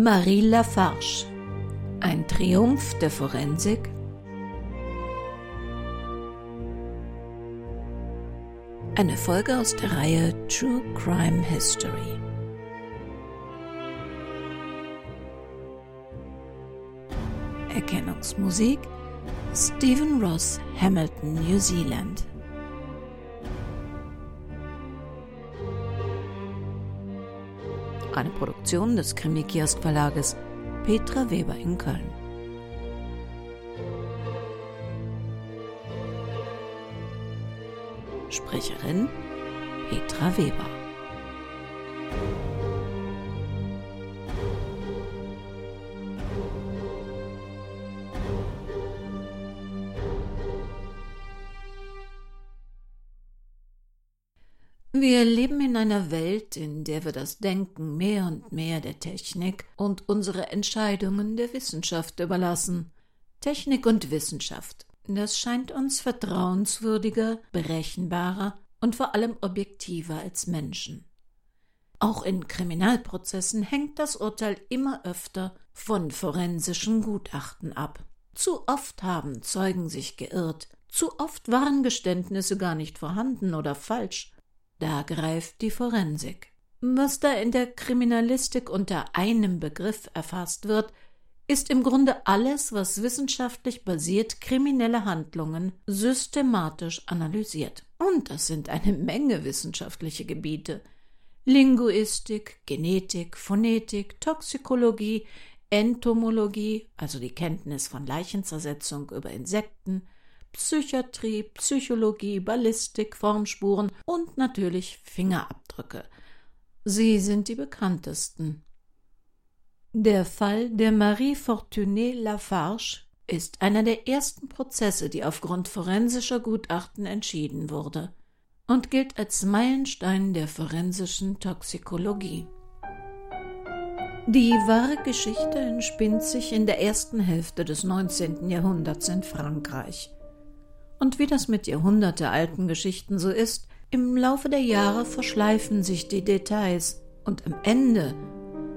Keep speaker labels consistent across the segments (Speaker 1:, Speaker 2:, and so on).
Speaker 1: Marie Lafarge. Ein Triumph der Forensik? Eine Folge aus der Reihe True Crime History. Erkennungsmusik Stephen Ross, Hamilton, New Zealand. Eine Produktion des Krimi-Kiosk Verlages Petra Weber in Köln. Sprecherin Petra Weber. Wir leben in einer Welt, in der wir das Denken mehr und mehr der Technik und unsere Entscheidungen der Wissenschaft überlassen. Technik und Wissenschaft, das scheint uns vertrauenswürdiger, berechenbarer und vor allem objektiver als Menschen. Auch in Kriminalprozessen hängt das Urteil immer öfter von forensischen Gutachten ab. Zu oft haben Zeugen sich geirrt, zu oft waren Geständnisse gar nicht vorhanden oder falsch, da greift die Forensik. Was da in der Kriminalistik unter einem Begriff erfasst wird, ist im Grunde alles, was wissenschaftlich basiert kriminelle Handlungen systematisch analysiert. Und das sind eine Menge wissenschaftliche Gebiete. Linguistik, Genetik, Phonetik, Toxikologie, Entomologie, also die Kenntnis von Leichenzersetzung über Insekten, Psychiatrie, Psychologie, Ballistik, Formspuren und natürlich Fingerabdrücke. Sie sind die bekanntesten. Der Fall der Marie Fortuné Lafarge ist einer der ersten Prozesse, die aufgrund forensischer Gutachten entschieden wurde und gilt als Meilenstein der forensischen Toxikologie. Die wahre Geschichte entspinnt sich in der ersten Hälfte des 19. Jahrhunderts in Frankreich. Und wie das mit jahrhundertealten Geschichten so ist, im Laufe der Jahre verschleifen sich die Details und am Ende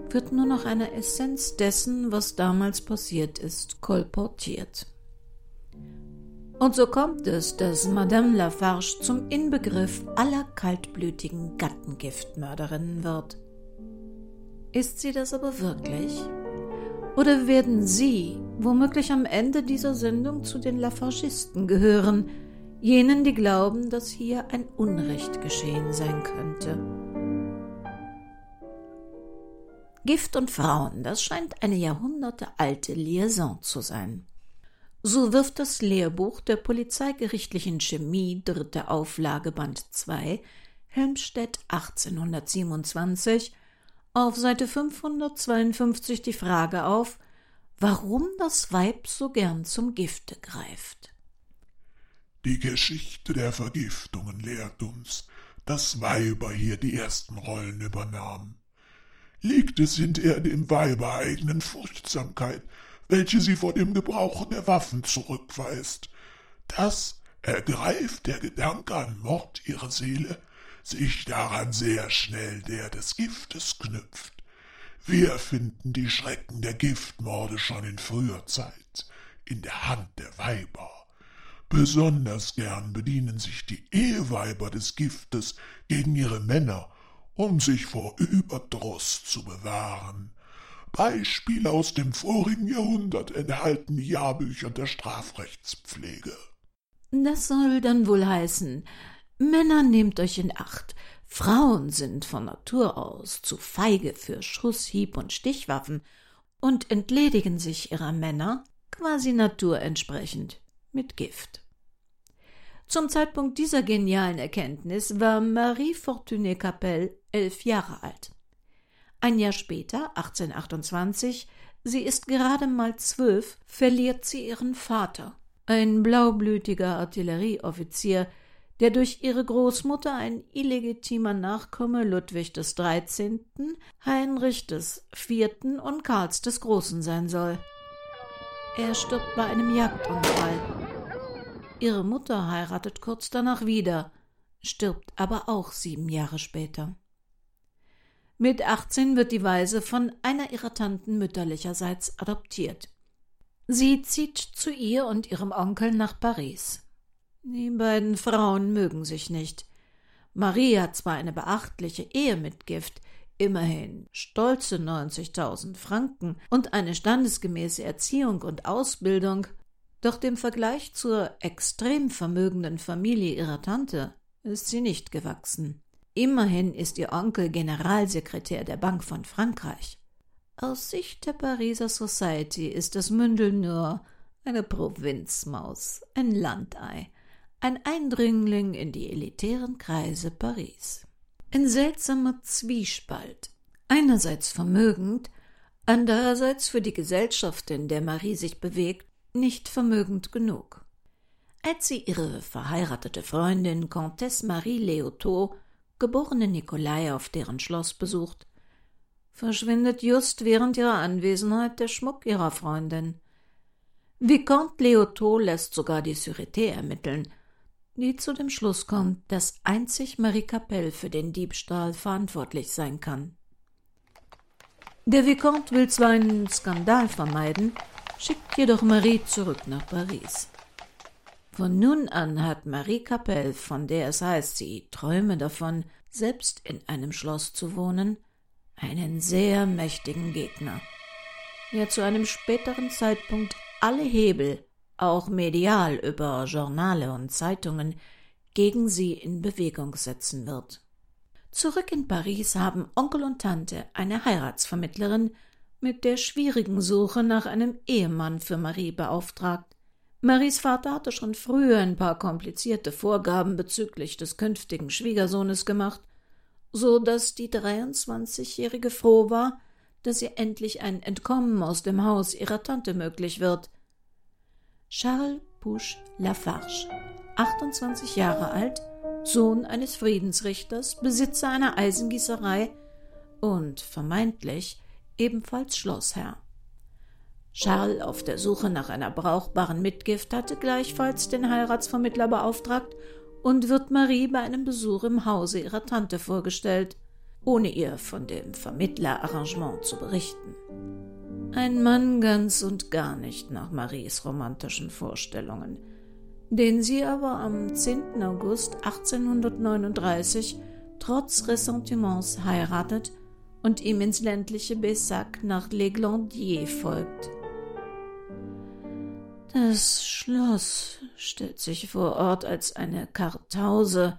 Speaker 1: wird nur noch eine Essenz dessen, was damals passiert ist, kolportiert. Und so kommt es, dass Madame Lafarge zum Inbegriff aller kaltblütigen Gattengiftmörderinnen wird. Ist sie das aber wirklich? Oder werden Sie womöglich am Ende dieser Sendung zu den Lafargisten gehören, jenen, die glauben, dass hier ein Unrecht geschehen sein könnte? Gift und Frauen, das scheint eine jahrhundertealte Liaison zu sein. So wirft das Lehrbuch der polizeigerichtlichen Chemie, dritte Auflage, Band 2, Helmstedt 1827, auf Seite 552 die Frage auf, warum das Weib so gern zum Gifte greift.
Speaker 2: Die Geschichte der Vergiftungen lehrt uns, dass Weiber hier die ersten Rollen übernahmen. Liegt es hinter dem weibereigenen Furchtsamkeit, welche sie vor dem Gebrauch der Waffen zurückweist. Das ergreift der Gedanke an Mord ihre Seele, sich daran sehr schnell der des Giftes knüpft. Wir finden die Schrecken der Giftmorde schon in früher Zeit in der Hand der Weiber. Besonders gern bedienen sich die Eheweiber des Giftes gegen ihre Männer, um sich vor Überdruss zu bewahren. Beispiele aus dem vorigen Jahrhundert enthalten die Jahrbücher der Strafrechtspflege.
Speaker 1: Das soll dann wohl heißen, Männer nehmt euch in Acht. Frauen sind von Natur aus zu feige für Schuss, Hieb und Stichwaffen und entledigen sich ihrer Männer quasi naturentsprechend mit Gift. Zum Zeitpunkt dieser genialen Erkenntnis war Marie Fortuné Capelle elf Jahre alt. Ein Jahr später, 1828, sie ist gerade mal zwölf, verliert sie ihren Vater, ein blaublütiger Artillerieoffizier, der durch ihre Großmutter ein illegitimer Nachkomme Ludwig des 13., Heinrich des IV. und Karls des Großen sein soll. Er stirbt bei einem Jagdunfall. Ihre Mutter heiratet kurz danach wieder, stirbt aber auch sieben Jahre später. Mit 18 wird die Waise von einer ihrer Tanten mütterlicherseits adoptiert. Sie zieht zu ihr und ihrem Onkel nach Paris. Die beiden Frauen mögen sich nicht. Marie hat zwar eine beachtliche Ehe mit Gift, immerhin stolze 90.000 Franken und eine standesgemäße Erziehung und Ausbildung, doch dem Vergleich zur extrem vermögenden Familie ihrer Tante ist sie nicht gewachsen. Immerhin ist ihr Onkel Generalsekretär der Bank von Frankreich. Aus Sicht der Pariser Society ist das Mündel nur eine Provinzmaus, ein Landei, ein Eindringling in die elitären Kreise Paris. Ein seltsamer Zwiespalt. Einerseits vermögend, andererseits für die Gesellschaft, in der Marie sich bewegt, nicht vermögend genug. Als sie ihre verheiratete Freundin Comtesse Marie Leotot, geborene Nikolai, auf deren Schloss besucht, verschwindet just während ihrer Anwesenheit der Schmuck ihrer Freundin. Vicomte Leotot lässt sogar die Sûreté ermitteln, die zu dem Schluss kommt, dass einzig Marie Capelle für den Diebstahl verantwortlich sein kann. Der Vicomte will zwar einen Skandal vermeiden, schickt jedoch Marie zurück nach Paris. Von nun an hat Marie Capelle, von der es heißt, sie träume davon, selbst in einem Schloss zu wohnen, einen sehr mächtigen Gegner, der zu einem späteren Zeitpunkt alle Hebel auch medial über Journale und Zeitungen, gegen sie in Bewegung setzen wird. Zurück in Paris haben Onkel und Tante eine Heiratsvermittlerin mit der schwierigen Suche nach einem Ehemann für Marie beauftragt. Maries Vater hatte schon früher ein paar komplizierte Vorgaben bezüglich des künftigen Schwiegersohnes gemacht, so dass die 23-Jährige froh war, dass ihr endlich ein Entkommen aus dem Haus ihrer Tante möglich wird. Charles Pouche Lafarge, 28 Jahre alt, Sohn eines Friedensrichters, Besitzer einer Eisengießerei und vermeintlich ebenfalls Schlossherr. Charles, auf der Suche nach einer brauchbaren Mitgift, hatte gleichfalls den Heiratsvermittler beauftragt und wird Marie bei einem Besuch im Hause ihrer Tante vorgestellt, ohne ihr von dem Vermittlerarrangement zu berichten. Ein Mann ganz und gar nicht nach Maries romantischen Vorstellungen, den sie aber am 10. August 1839 trotz Ressentiments heiratet und ihm ins ländliche Bessac nach Les Glandiers folgt. Das Schloss stellt sich vor Ort als eine Kartause,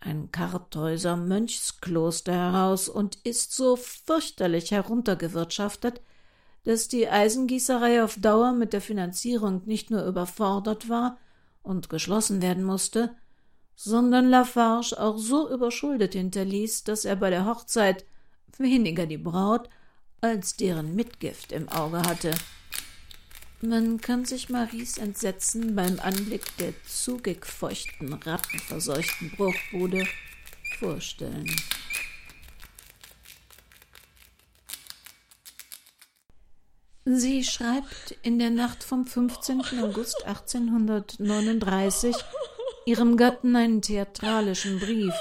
Speaker 1: ein Kartäuser Mönchskloster heraus und ist so fürchterlich heruntergewirtschaftet, dass die Eisengießerei auf Dauer mit der Finanzierung nicht nur überfordert war und geschlossen werden musste, sondern Lafarge auch so überschuldet hinterließ, dass er bei der Hochzeit weniger die Braut als deren Mitgift im Auge hatte. Man kann sich Maries Entsetzen beim Anblick der zugig feuchten, rattenverseuchten Bruchbude vorstellen. Sie schreibt in der Nacht vom 15. August 1839 ihrem Gatten einen theatralischen Brief.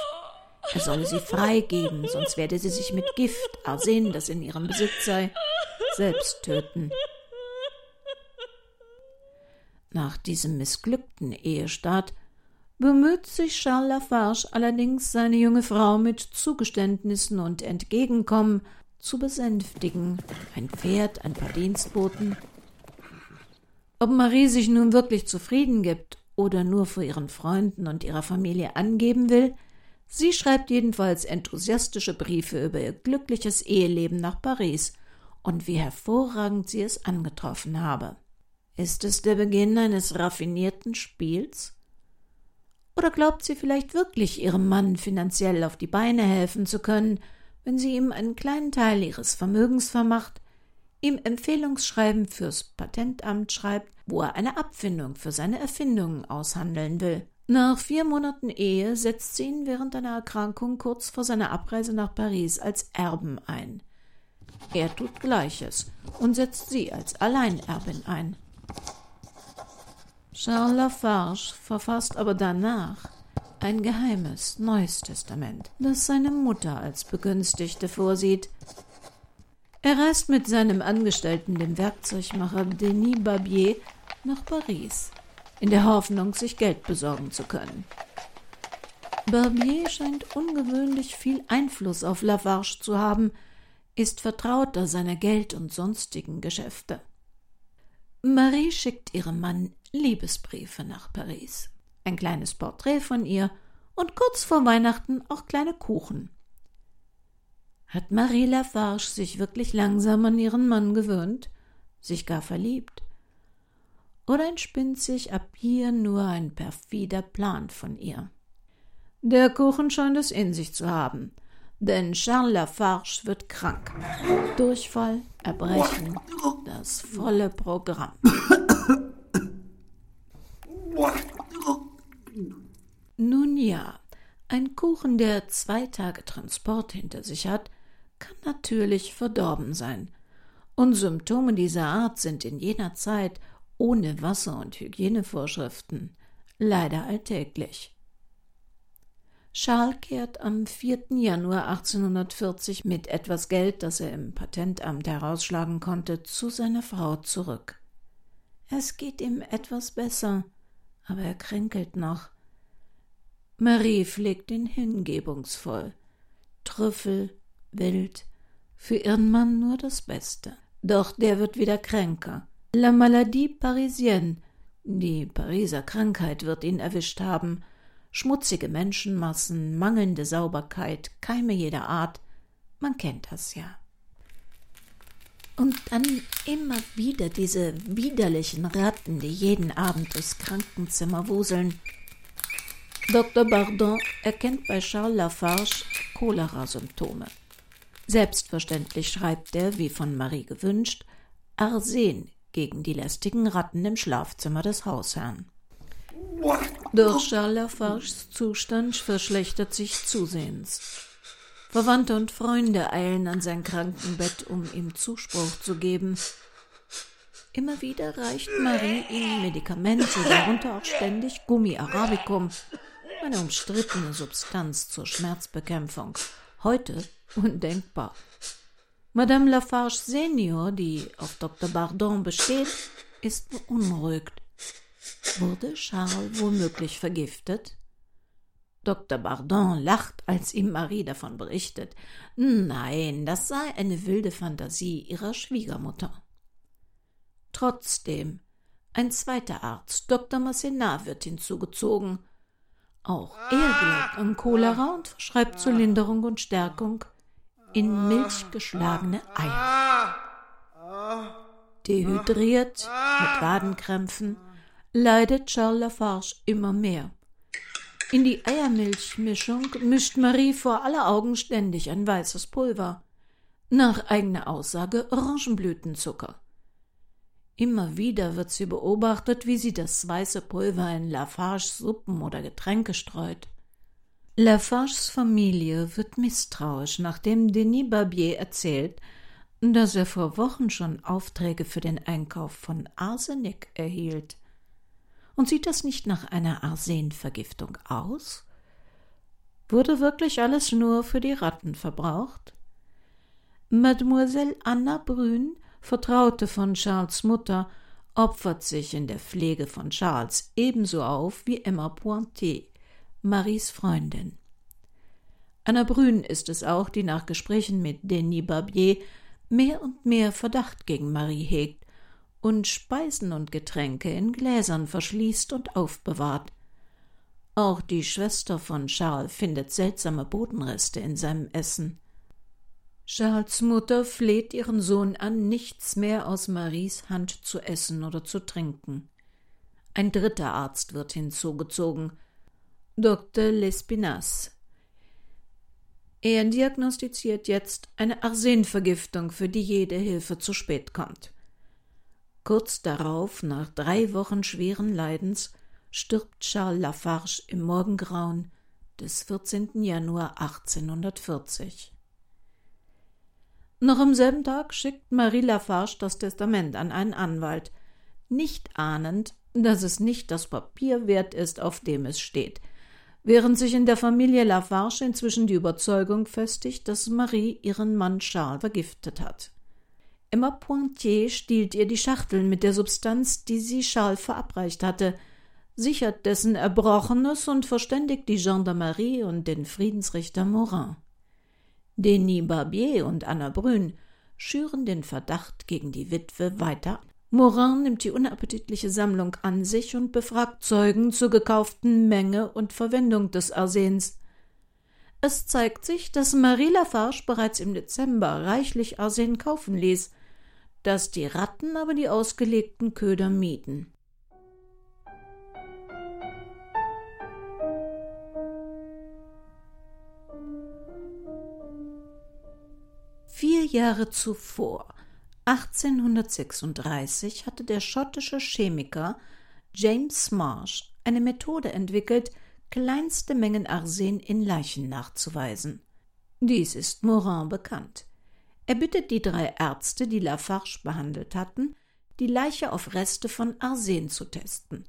Speaker 1: Er solle sie freigeben, sonst werde sie sich mit Gift, Arsen, das in ihrem Besitz sei, selbst töten. Nach diesem missglückten Ehestart bemüht sich Charles Lafarge allerdings, seine junge Frau mit Zugeständnissen und Entgegenkommen zu besänftigen, ein Pferd, ein paar Dienstboten. Ob Marie sich nun wirklich zufrieden gibt oder nur vor ihren Freunden und ihrer Familie angeben will, sie schreibt jedenfalls enthusiastische Briefe über ihr glückliches Eheleben nach Paris und wie hervorragend sie es angetroffen habe. Ist es der Beginn eines raffinierten Spiels? Oder glaubt sie vielleicht wirklich, ihrem Mann finanziell auf die Beine helfen zu können, wenn sie ihm einen kleinen Teil ihres Vermögens vermacht, ihm Empfehlungsschreiben fürs Patentamt schreibt, wo er eine Abfindung für seine Erfindungen aushandeln will. Nach vier Monaten Ehe setzt sie ihn während einer Erkrankung kurz vor seiner Abreise nach Paris als Erben ein. Er tut Gleiches und setzt sie als Alleinerbin ein. Charles Lafarge verfasst aber danach Ein geheimes, neues Testament, das seine Mutter als Begünstigte vorsieht. Er reist mit seinem Angestellten, dem Werkzeugmacher Denis Barbier, nach Paris, in der Hoffnung, sich Geld besorgen zu können. Barbier scheint ungewöhnlich viel Einfluss auf Lafarge zu haben, ist Vertrauter seiner Geld- und sonstigen Geschäfte. Marie schickt ihrem Mann Liebesbriefe nach Paris, ein kleines Porträt von ihr und kurz vor Weihnachten auch kleine Kuchen. Hat Marie Lafarge sich wirklich langsam an ihren Mann gewöhnt, sich gar verliebt? Oder entspinnt sich ab hier nur ein perfider Plan von ihr? Der Kuchen scheint es in sich zu haben, denn Charles Lafarge wird krank. Durchfall, Erbrechen, das volle Programm. Nun ja, ein Kuchen, der zwei Tage Transport hinter sich hat, kann natürlich verdorben sein. Und Symptome dieser Art sind in jener Zeit ohne Wasser- und Hygienevorschriften leider alltäglich. Charles kehrt am 4. Januar 1840 mit etwas Geld, das er im Patentamt herausschlagen konnte, zu seiner Frau zurück. Es geht ihm etwas besser, aber er kränkelt noch. Marie pflegt ihn hingebungsvoll. Trüffel, wild, für ihren Mann nur das Beste. Doch der wird wieder kränker. La maladie parisienne, die Pariser Krankheit wird ihn erwischt haben, schmutzige Menschenmassen, mangelnde Sauberkeit, Keime jeder Art, man kennt das ja. Und dann immer wieder diese widerlichen Ratten, die jeden Abend durchs Krankenzimmer wuseln. Dr. Bardon erkennt bei Charles Lafarge Cholera-Symptome. Selbstverständlich schreibt er, wie von Marie gewünscht, Arsen gegen die lästigen Ratten im Schlafzimmer des Hausherrn. Doch Charles Lafarges Zustand verschlechtert sich zusehends. Verwandte und Freunde eilen an sein Krankenbett, um ihm Zuspruch zu geben. Immer wieder reicht Marie ihm Medikamente, darunter auch ständig Gummi Arabicum, eine umstrittene Substanz zur Schmerzbekämpfung. Heute undenkbar. Madame Lafarge Senior, die auf Dr. Bardon besteht, ist beunruhigt. Wurde Charles womöglich vergiftet? Dr. Bardon lacht, als ihm Marie davon berichtet. Nein, das sei eine wilde Fantasie ihrer Schwiegermutter. Trotzdem, ein zweiter Arzt, Dr. Massenat, wird hinzugezogen. Auch er glaubt an Cholera und verschreibt zur Linderung und Stärkung in Milch geschlagene Eier. Dehydriert, mit Wadenkrämpfen, leidet Charles Lafarge immer mehr. In die Eiermilchmischung mischt Marie vor aller Augen ständig ein weißes Pulver. Nach eigener Aussage Orangenblütenzucker. Immer wieder wird sie beobachtet, wie sie das weiße Pulver in Lafarges Suppen oder Getränke streut. Lafarges Familie wird misstrauisch, nachdem Denis Barbier erzählt, dass er vor Wochen schon Aufträge für den Einkauf von Arsenik erhielt. Und sieht das nicht nach einer Arsenvergiftung aus? Wurde wirklich alles nur für die Ratten verbraucht? Mademoiselle Anna Brün, Vertraute von Charles Mutter, opfert sich in der Pflege von Charles ebenso auf wie Emma Pointet, Maries Freundin. Anna Brün ist es auch, die nach Gesprächen mit Denis Barbier mehr und mehr Verdacht gegen Marie hegt und Speisen und Getränke in Gläsern verschließt und aufbewahrt. Auch die Schwester von Charles findet seltsame Bodenreste in seinem Essen. Charles Mutter fleht ihren Sohn an, nichts mehr aus Maries Hand zu essen oder zu trinken. Ein dritter Arzt wird hinzugezogen, Dr. Lespinasse. Er diagnostiziert jetzt eine Arsenvergiftung, für die jede Hilfe zu spät kommt. Kurz darauf, nach drei Wochen schweren Leidens, stirbt Charles Lafarge im Morgengrauen des 14. Januar 1840. Noch am selben Tag schickt Marie Lafarge das Testament an einen Anwalt, nicht ahnend, dass es nicht das Papier wert ist, auf dem es steht. während sich in der Familie Lafarge inzwischen die Überzeugung festigt, dass Marie ihren Mann Charles vergiftet hat. Emma Pointier stiehlt ihr die Schachteln mit der Substanz, die sie Charles verabreicht hatte, sichert dessen Erbrochenes und verständigt die Gendarmerie und den Friedensrichter Morin. Denis Barbier und Anna Brün schüren den Verdacht gegen die Witwe weiter. Morin nimmt die unappetitliche Sammlung an sich und befragt Zeugen zur gekauften Menge und Verwendung des Arsens. Es zeigt sich, dass Marie Lafarge bereits im Dezember reichlich Arsen kaufen ließ, dass die Ratten aber die ausgelegten Köder mieden. Vier Jahre zuvor, 1836, hatte der schottische Chemiker James Marsh eine Methode entwickelt, kleinste Mengen Arsen in Leichen nachzuweisen. Dies ist Morin bekannt. Er bittet die drei Ärzte, die Lafarge behandelt hatten, die Leiche auf Reste von Arsen zu testen.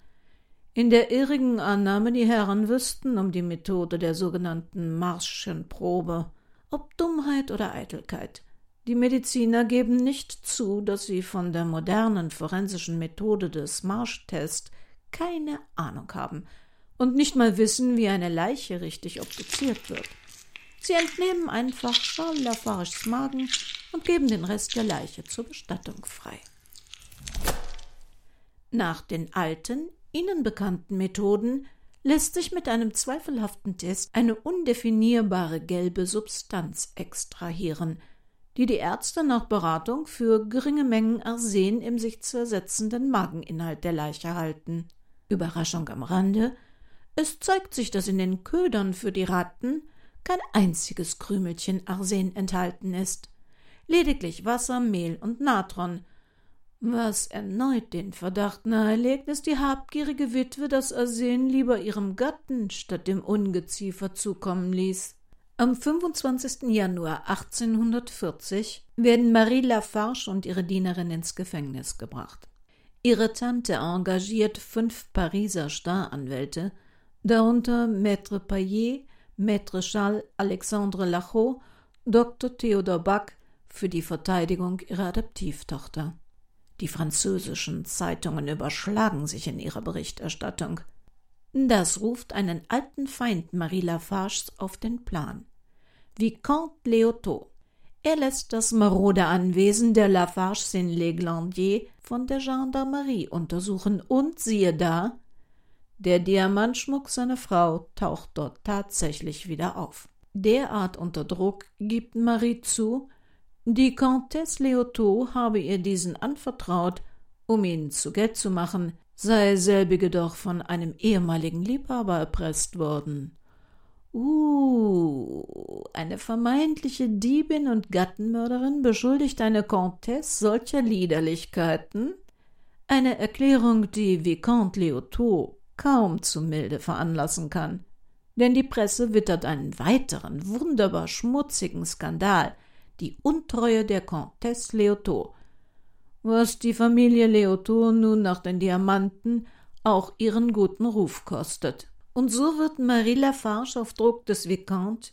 Speaker 1: In der irrigen Annahme, die Herren wüssten um die Methode der sogenannten Marschen Probe ob Dummheit oder Eitelkeit. Die Mediziner geben nicht zu, dass sie von der modernen forensischen Methode des Marsch-Test keine Ahnung haben und nicht mal wissen, wie eine Leiche richtig obduziert wird. Sie entnehmen einfach Charles Lafarges Magen und geben den Rest der Leiche zur Bestattung frei. Nach den alten, ihnen bekannten Methoden lässt sich mit einem zweifelhaften Test eine undefinierbare gelbe Substanz extrahieren, die die Ärzte nach Beratung für geringe Mengen Arsen im sich zersetzenden Mageninhalt der Leiche halten. Überraschung am Rande, es zeigt sich, dass in den Ködern für die Ratten kein einziges Krümelchen Arsen enthalten ist. Lediglich Wasser, Mehl und Natron, was erneut den Verdacht nahelegt, dass die habgierige Witwe das Arsen lieber ihrem Gatten statt dem Ungeziefer zukommen ließ. Am 25. Januar 1840 werden Marie Lafarge und ihre Dienerin ins Gefängnis gebracht. Ihre Tante engagiert fünf Pariser Staranwälte, darunter Maître Paillet, Maître Charles Alexandre Lachaud, Dr. Theodor Bach für die Verteidigung ihrer Adoptivtochter. Die französischen Zeitungen überschlagen sich in ihrer Berichterstattung. Das ruft einen alten Feind Marie Lafarges auf den Plan. Vicomte Léotot. Er lässt das marode Anwesen der Lafarges in Leglandier von der Gendarmerie untersuchen und siehe da, der Diamantschmuck seiner Frau taucht dort tatsächlich wieder auf. Derart unter Druck gibt Marie zu, die Comtesse Leotot habe ihr diesen anvertraut, um ihn zu Geld zu machen, sei selbige doch von einem ehemaligen Liebhaber erpresst worden. Uh, eine vermeintliche Diebin und Gattenmörderin beschuldigt eine Comtesse solcher Liederlichkeiten? Eine Erklärung, die Vicomte Leotot kaum zu milde veranlassen kann. Denn die Presse wittert einen weiteren, wunderbar schmutzigen Skandal, die Untreue der Comtesse Leotot, was die Familie Leotot nun nach den Diamanten auch ihren guten Ruf kostet. Und so wird Marie Lafarge auf Druck des Vicomte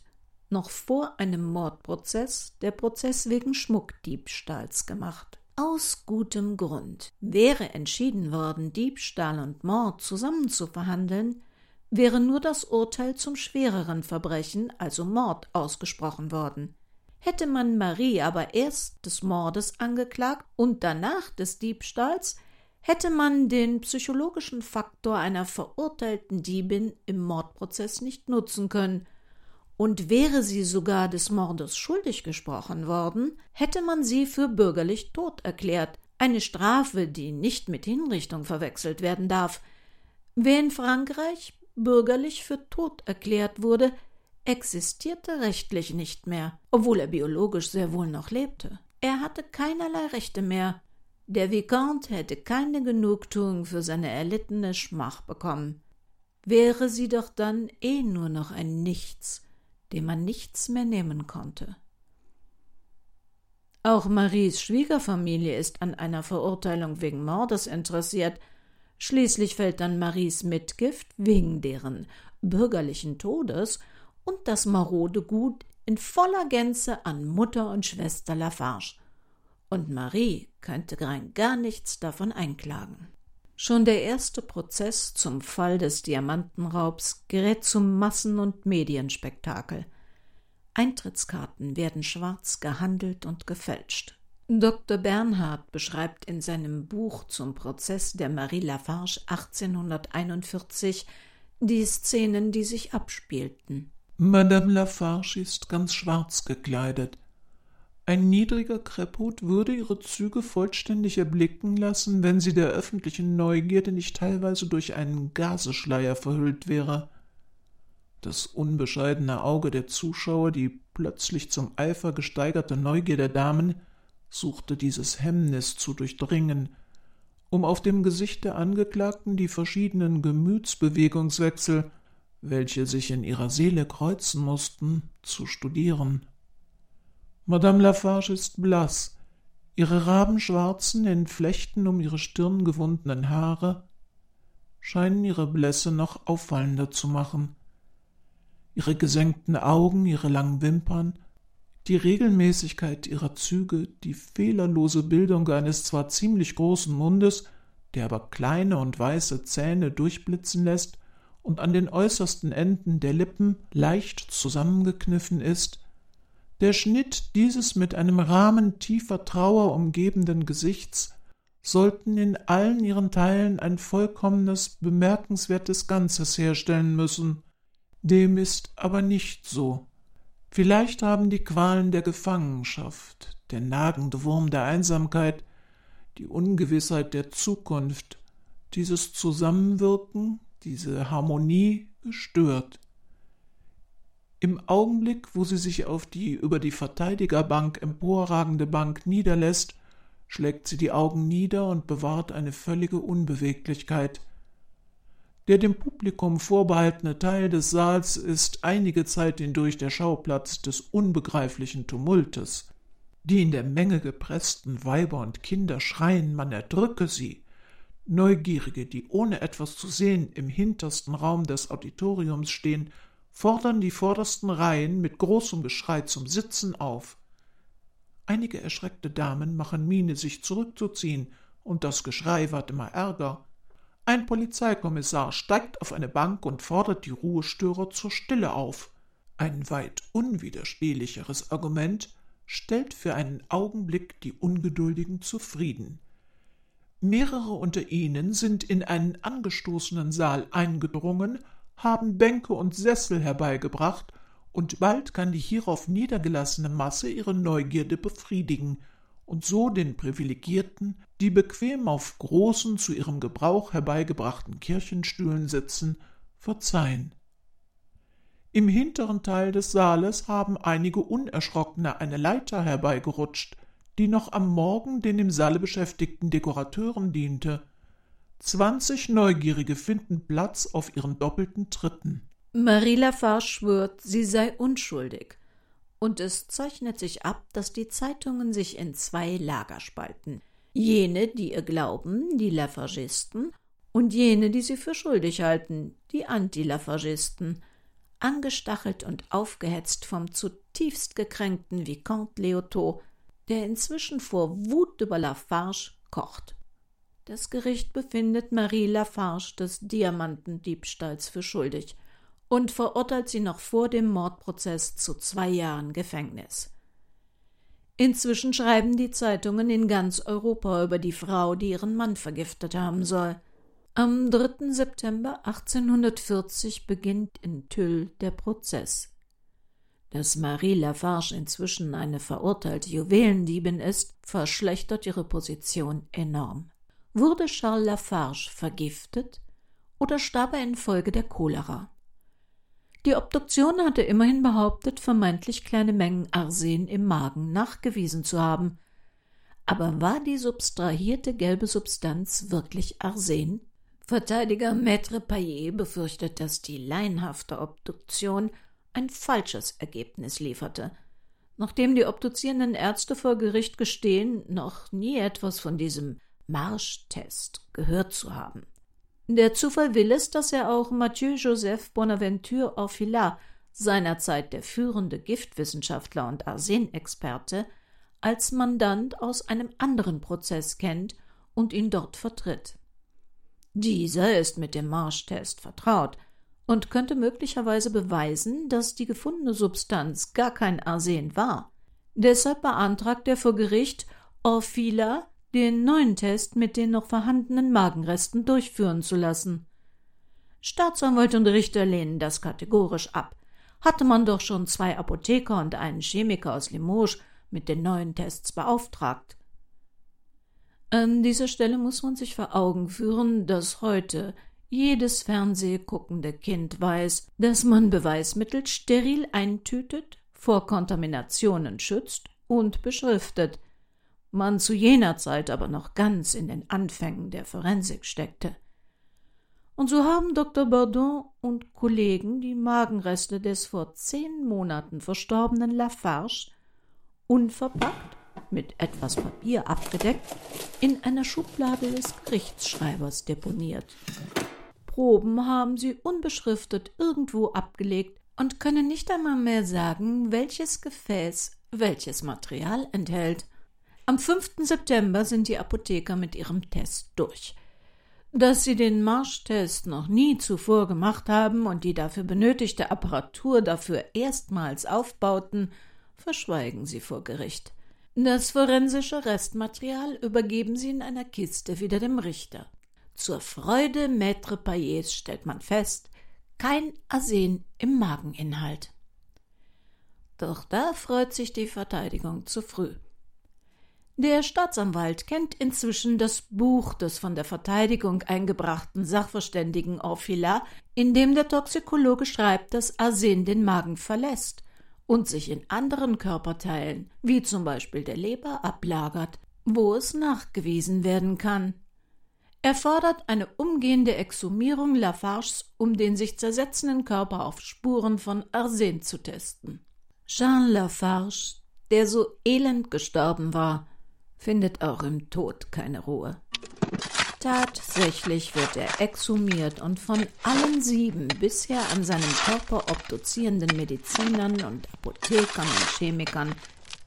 Speaker 1: noch vor einem Mordprozess der Prozess wegen Schmuckdiebstahls gemacht. Aus gutem Grund. Wäre entschieden worden, Diebstahl und Mord zusammen zu verhandeln, wäre nur das Urteil zum schwereren Verbrechen, also Mord, ausgesprochen worden. Hätte man Marie aber erst des Mordes angeklagt und danach des Diebstahls, hätte man den psychologischen Faktor einer verurteilten Diebin im Mordprozess nicht nutzen können, und wäre sie sogar des Mordes schuldig gesprochen worden, hätte man sie für bürgerlich tot erklärt, eine Strafe, die nicht mit Hinrichtung verwechselt werden darf. Wer in Frankreich bürgerlich für tot erklärt wurde, existierte rechtlich nicht mehr, obwohl er biologisch sehr wohl noch lebte. Er hatte keinerlei Rechte mehr. Der Vicomte hätte keine Genugtuung für seine erlittene Schmach bekommen. Wäre sie doch dann eh nur noch ein Nichts, dem man nichts mehr nehmen konnte. Auch Maries Schwiegerfamilie ist an einer Verurteilung wegen Mordes interessiert, Schließlich fällt dann Maries Mitgift wegen deren bürgerlichen Todes und das marode Gut in voller Gänze an Mutter und Schwester Lafarge. Und Marie könnte rein gar nichts davon einklagen. Schon der erste Prozess zum Fall des Diamantenraubs gerät zum Massen- und Medienspektakel. Eintrittskarten werden schwarz gehandelt und gefälscht. Dr. Bernhard beschreibt in seinem Buch zum Prozess der Marie Lafarge 1841 die Szenen, die sich abspielten.
Speaker 3: Madame Lafarge ist ganz schwarz gekleidet. Ein niedriger Krepphut würde ihre Züge vollständig erblicken lassen, wenn sie der öffentlichen Neugierde nicht teilweise durch einen Gaseschleier verhüllt wäre. Das unbescheidene Auge der Zuschauer, die plötzlich zum Eifer gesteigerte Neugier der Damen, suchte dieses Hemmnis zu durchdringen, um auf dem Gesicht der Angeklagten die verschiedenen Gemütsbewegungswechsel, welche sich in ihrer Seele kreuzen mussten, zu studieren. Madame Lafarge ist blass, ihre rabenschwarzen, in Flechten um ihre Stirn gewundenen Haare scheinen ihre Blässe noch auffallender zu machen. Ihre gesenkten Augen, ihre langen Wimpern, die Regelmäßigkeit ihrer Züge, die fehlerlose Bildung eines zwar ziemlich großen Mundes, der aber kleine und weiße Zähne durchblitzen lässt und an den äußersten Enden der Lippen leicht zusammengekniffen ist, der Schnitt dieses mit einem Rahmen tiefer Trauer umgebenden Gesichts sollten in allen ihren Teilen ein vollkommenes, bemerkenswertes Ganzes herstellen müssen. Dem ist aber nicht so. Vielleicht haben die Qualen der Gefangenschaft, der nagende Wurm der Einsamkeit, die Ungewissheit der Zukunft, dieses Zusammenwirken, diese Harmonie gestört. Im Augenblick, wo sie sich auf die über die Verteidigerbank emporragende Bank niederlässt, schlägt sie die Augen nieder und bewahrt eine völlige Unbeweglichkeit, der dem Publikum vorbehaltene Teil des Saals ist einige Zeit hindurch der Schauplatz des unbegreiflichen Tumultes. Die in der Menge gepressten Weiber und Kinder schreien, man erdrücke sie. Neugierige, die ohne etwas zu sehen im hintersten Raum des Auditoriums stehen, fordern die vordersten Reihen mit großem Geschrei zum Sitzen auf. Einige erschreckte Damen machen Miene, sich zurückzuziehen, und das Geschrei wird immer ärger. Ein Polizeikommissar steigt auf eine Bank und fordert die Ruhestörer zur Stille auf. Ein weit unwiderstehlicheres Argument stellt für einen Augenblick die Ungeduldigen zufrieden. Mehrere unter ihnen sind in einen angestoßenen Saal eingedrungen, haben Bänke und Sessel herbeigebracht, und bald kann die hierauf niedergelassene Masse ihre Neugierde befriedigen und so den Privilegierten, die bequem auf großen, zu ihrem Gebrauch herbeigebrachten Kirchenstühlen sitzen, verzeihen. Im hinteren Teil des Saales haben einige Unerschrockene eine Leiter herbeigerutscht, die noch am Morgen den im Saale beschäftigten Dekorateuren diente. Zwanzig Neugierige finden Platz auf ihren doppelten Tritten.
Speaker 1: Marie Lafarge schwört, sie sei unschuldig und es zeichnet sich ab, dass die Zeitungen sich in zwei Lager spalten. Jene, die ihr glauben, die Lafargisten, und jene, die sie für schuldig halten, die Anti-Lafargisten, angestachelt und aufgehetzt vom zutiefst gekränkten Vicomte Leotot, der inzwischen vor Wut über Lafarge kocht. Das Gericht befindet Marie Lafarge des Diamantendiebstahls für schuldig und verurteilt sie noch vor dem Mordprozess zu zwei Jahren Gefängnis. Inzwischen schreiben die Zeitungen in ganz Europa über die Frau, die ihren Mann vergiftet haben soll. Am 3. September 1840 beginnt in Tüll der Prozess. Dass Marie Lafarge inzwischen eine verurteilte Juwelendiebin ist, verschlechtert ihre Position enorm. Wurde Charles Lafarge vergiftet oder starb er infolge der Cholera? Die Obduktion hatte immerhin behauptet, vermeintlich kleine Mengen Arsen im Magen nachgewiesen zu haben. Aber war die substrahierte gelbe Substanz wirklich Arsen? Verteidiger Maître Paillet befürchtet, dass die laienhafte Obduktion ein falsches Ergebnis lieferte. Nachdem die obduzierenden Ärzte vor Gericht gestehen, noch nie etwas von diesem Marschtest gehört zu haben. Der Zufall will es, dass er auch Mathieu Joseph Bonaventure Orfila, seinerzeit der führende Giftwissenschaftler und Arsenexperte, als Mandant aus einem anderen Prozess kennt und ihn dort vertritt. Dieser ist mit dem Marschtest vertraut und könnte möglicherweise beweisen, dass die gefundene Substanz gar kein Arsen war. Deshalb beantragt er vor Gericht, Orfila den neuen Test mit den noch vorhandenen Magenresten durchführen zu lassen. Staatsanwalt und Richter lehnen das kategorisch ab. Hatte man doch schon zwei Apotheker und einen Chemiker aus Limoges mit den neuen Tests beauftragt. An dieser Stelle muss man sich vor Augen führen, dass heute jedes fernsehguckende Kind weiß, dass man Beweismittel steril eintütet, vor Kontaminationen schützt und beschriftet, man zu jener Zeit aber noch ganz in den Anfängen der Forensik steckte. Und so haben Dr. Bordon und Kollegen die Magenreste des vor zehn Monaten verstorbenen Lafarge unverpackt, mit etwas Papier abgedeckt, in einer Schublade des Gerichtsschreibers deponiert. Proben haben sie unbeschriftet irgendwo abgelegt und können nicht einmal mehr sagen, welches Gefäß welches Material enthält. Am 5. September sind die Apotheker mit ihrem Test durch. Dass sie den Marschtest noch nie zuvor gemacht haben und die dafür benötigte Apparatur dafür erstmals aufbauten, verschweigen sie vor Gericht. Das forensische Restmaterial übergeben sie in einer Kiste wieder dem Richter. Zur Freude Maître Payets stellt man fest, kein Arsen im Mageninhalt. Doch da freut sich die Verteidigung zu früh. Der Staatsanwalt kennt inzwischen das Buch des von der Verteidigung eingebrachten Sachverständigen Orfila, in dem der Toxikologe schreibt, dass Arsen den Magen verlässt und sich in anderen Körperteilen, wie zum Beispiel der Leber, ablagert, wo es nachgewiesen werden kann. Er fordert eine umgehende Exhumierung Lafarges, um den sich zersetzenden Körper auf Spuren von Arsen zu testen. Jean Lafarge, der so elend gestorben war, findet auch im Tod keine Ruhe. Tatsächlich wird er exhumiert und von allen sieben bisher an seinem Körper obduzierenden Medizinern und Apothekern und Chemikern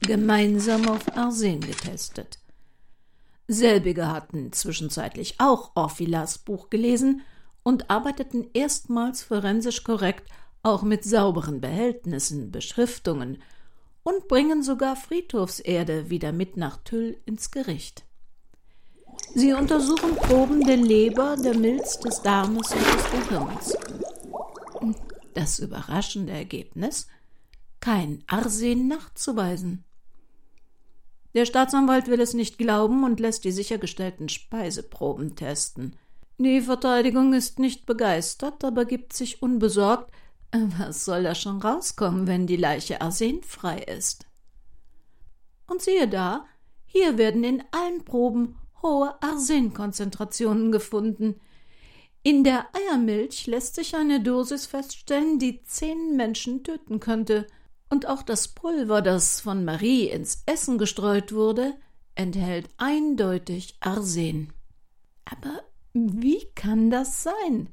Speaker 1: gemeinsam auf Arsen getestet. Selbige hatten zwischenzeitlich auch Orphilas Buch gelesen und arbeiteten erstmals forensisch korrekt auch mit sauberen Behältnissen, Beschriftungen und bringen sogar Friedhofserde wieder mit nach Tüll ins Gericht. Sie untersuchen Proben der Leber, der Milz, des Darmes und des Gehirns. Das überraschende Ergebnis? Kein Arsen nachzuweisen. Der Staatsanwalt will es nicht glauben und lässt die sichergestellten Speiseproben testen. Die Verteidigung ist nicht begeistert, aber gibt sich unbesorgt, was soll da schon rauskommen, wenn die Leiche arsenfrei ist? Und siehe da, hier werden in allen Proben hohe Arsenkonzentrationen gefunden. In der Eiermilch lässt sich eine Dosis feststellen, die zehn Menschen töten könnte, und auch das Pulver, das von Marie ins Essen gestreut wurde, enthält eindeutig Arsen. Aber wie kann das sein?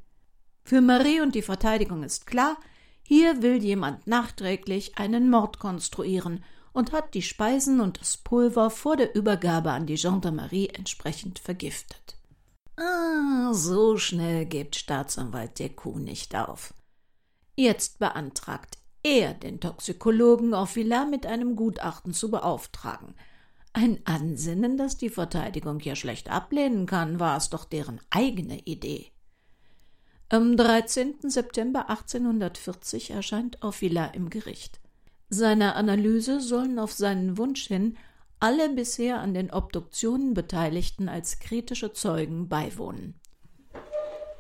Speaker 1: Für Marie und die Verteidigung ist klar, hier will jemand nachträglich einen Mord konstruieren und hat die Speisen und das Pulver vor der Übergabe an die Gendarmerie entsprechend vergiftet. Ah, so schnell gibt Staatsanwalt Decoux nicht auf. Jetzt beantragt er, den Toxikologen Orfila mit einem Gutachten zu beauftragen. Ein Ansinnen, das die Verteidigung ja schlecht ablehnen kann, war es doch deren eigene Idee. Am 13. September 1840 erscheint Orfila im Gericht. Seiner Analyse sollen auf seinen Wunsch hin alle bisher an den Obduktionen Beteiligten als kritische Zeugen beiwohnen.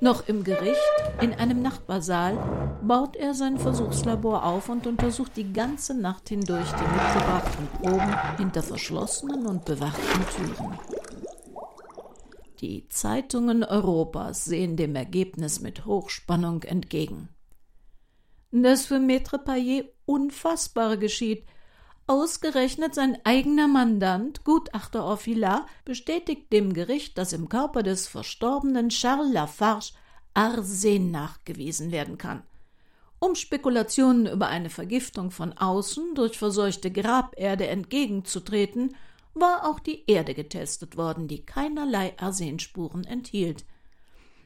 Speaker 1: Noch im Gericht, in einem Nachbarsaal, baut er sein Versuchslabor auf und untersucht die ganze Nacht hindurch die mitgebrachten Proben hinter verschlossenen und bewachten Türen. Die Zeitungen Europas sehen dem Ergebnis mit Hochspannung entgegen. Das für Maître Paillet Unfassbare geschieht. Ausgerechnet sein eigener Mandant, Gutachter Orfila, bestätigt dem Gericht, dass im Körper des verstorbenen Charles Lafarge Arsen nachgewiesen werden kann. Um Spekulationen über eine Vergiftung von außen durch verseuchte Graberde entgegenzutreten, war auch die Erde getestet worden, die keinerlei Arsenspuren enthielt.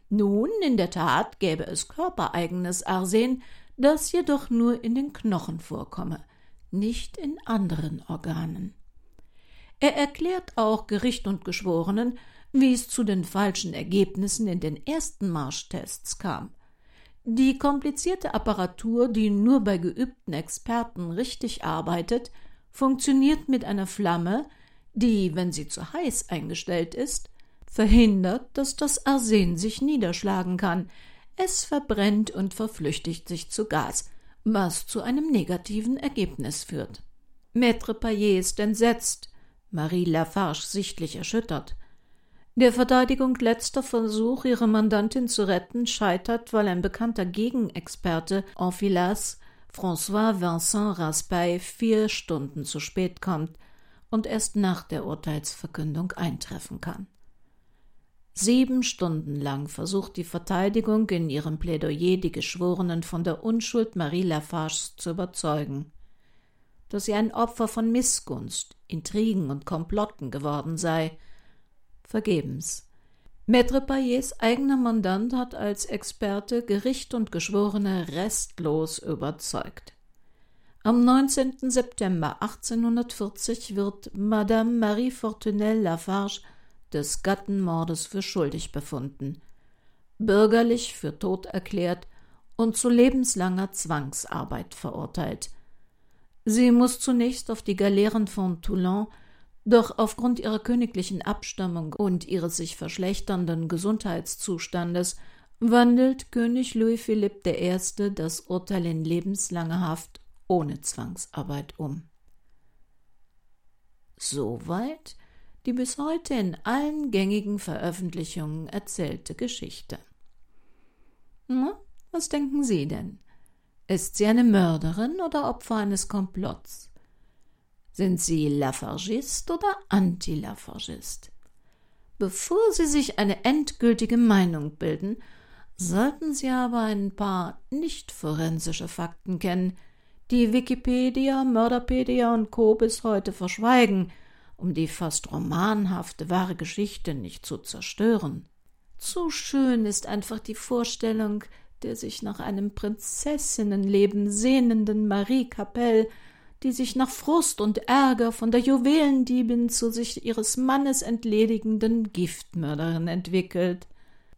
Speaker 1: Nun, in der Tat gäbe es körpereigenes Arsen, das jedoch nur in den Knochen vorkomme, nicht in anderen Organen. Er erklärt auch Gericht und Geschworenen, wie es zu den falschen Ergebnissen in den ersten Marschtests kam. Die komplizierte Apparatur, die nur bei geübten Experten richtig arbeitet, funktioniert mit einer Flamme, die, wenn sie zu heiß eingestellt ist, verhindert, dass das Arsen sich niederschlagen kann. Es verbrennt und verflüchtigt sich zu Gas, was zu einem negativen Ergebnis führt. Maître Paillet ist entsetzt, Marie Lafarge sichtlich erschüttert. Der Verteidigung letzter Versuch, ihre Mandantin zu retten, scheitert, weil ein bekannter Gegenexperte en Filas, François Vincent Raspail, vier Stunden zu spät kommt und erst nach der Urteilsverkündung eintreffen kann. Sieben Stunden lang versucht die Verteidigung in ihrem Plädoyer die Geschworenen von der Unschuld Marie Lafarges zu überzeugen. Dass sie ein Opfer von Missgunst, Intrigen und Komplotten geworden sei. Vergebens. Maître Payets eigener Mandant hat als Experte Gericht und Geschworene restlos überzeugt. Am 19. September 1840 wird Madame Marie Fortunelle Lafarge des Gattenmordes für schuldig befunden, bürgerlich für tot erklärt und zu lebenslanger Zwangsarbeit verurteilt. Sie muss zunächst auf die Galeeren von Toulon, doch aufgrund ihrer königlichen Abstammung und ihres sich verschlechternden Gesundheitszustandes wandelt König Louis Philippe I. das Urteil in lebenslange Haft ohne Zwangsarbeit um. Soweit die bis heute in allen gängigen Veröffentlichungen erzählte Geschichte. Na, was denken Sie denn? Ist sie eine Mörderin oder Opfer eines Komplotts? Sind Sie Lafargist oder Anti-Lafargist? Bevor Sie sich eine endgültige Meinung bilden, sollten Sie aber ein paar nicht forensische Fakten kennen, die Wikipedia, Mörderpedia und Co. bis heute verschweigen – um die fast romanhafte wahre Geschichte nicht zu zerstören. Zu schön ist einfach die Vorstellung der sich nach einem Prinzessinnenleben sehnenden Marie Capelle, die sich nach Frust und Ärger von der Juwelendiebin zu sich ihres Mannes entledigenden Giftmörderin entwickelt.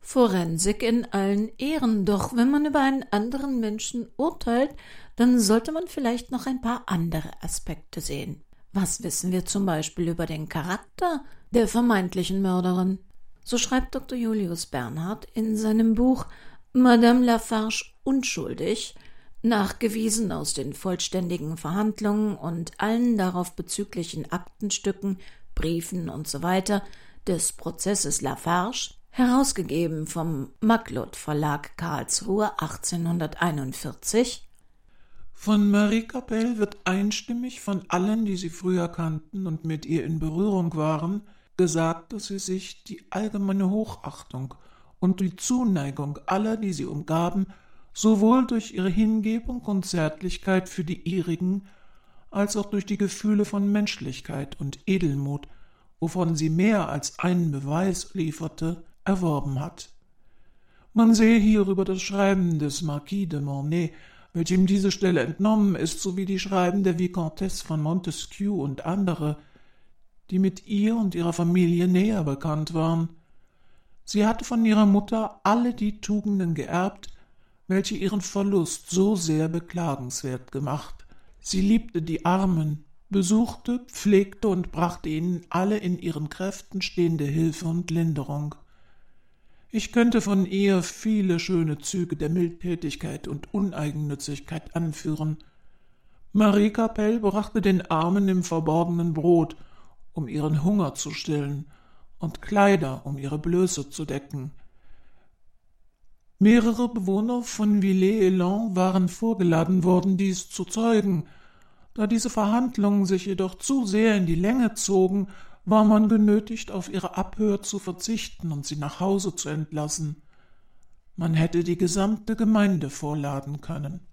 Speaker 1: Forensik in allen Ehren, doch wenn man über einen anderen Menschen urteilt, dann sollte man vielleicht noch ein paar andere Aspekte sehen. Was wissen wir zum Beispiel über den Charakter der vermeintlichen Mörderin? So schreibt Dr. Julius Bernhard in seinem Buch Madame Lafarge unschuldig, nachgewiesen aus den vollständigen Verhandlungen und allen darauf bezüglichen Aktenstücken, Briefen usw. So des Prozesses Lafarge, herausgegeben vom Macklot Verlag Karlsruhe 1841,
Speaker 3: von Marie Capelle wird einstimmig von allen, die sie früher kannten und mit ihr in Berührung waren, gesagt, dass sie sich die allgemeine Hochachtung und die Zuneigung aller, die sie umgaben, sowohl durch ihre Hingebung und Zärtlichkeit für die ihrigen, als auch durch die Gefühle von Menschlichkeit und Edelmut, wovon sie mehr als einen Beweis lieferte, erworben hat. Man sehe hierüber das Schreiben des Marquis de Mornay, welchem diese Stelle entnommen ist, sowie die Schreiben der Vicomtesse von Montesquieu und andere, die mit ihr und ihrer Familie näher bekannt waren. Sie hatte von ihrer Mutter alle die Tugenden geerbt, welche ihren Verlust so sehr beklagenswert gemacht. Sie liebte die Armen, besuchte, pflegte und brachte ihnen alle in ihren Kräften stehende Hilfe und Linderung. Ich könnte von ihr viele schöne Züge der Mildtätigkeit und Uneigennützigkeit anführen. Marie Capelle brachte den Armen im verborgenen Brot, um ihren Hunger zu stillen, und Kleider, um ihre Blöße zu decken. Mehrere Bewohner von Villers-Elan waren vorgeladen worden, dies zu zeugen, Da diese Verhandlungen sich jedoch zu sehr in die Länge zogen, war man genötigt, auf ihre Abhör zu verzichten und sie nach Hause zu entlassen. Man hätte die gesamte Gemeinde vorladen können.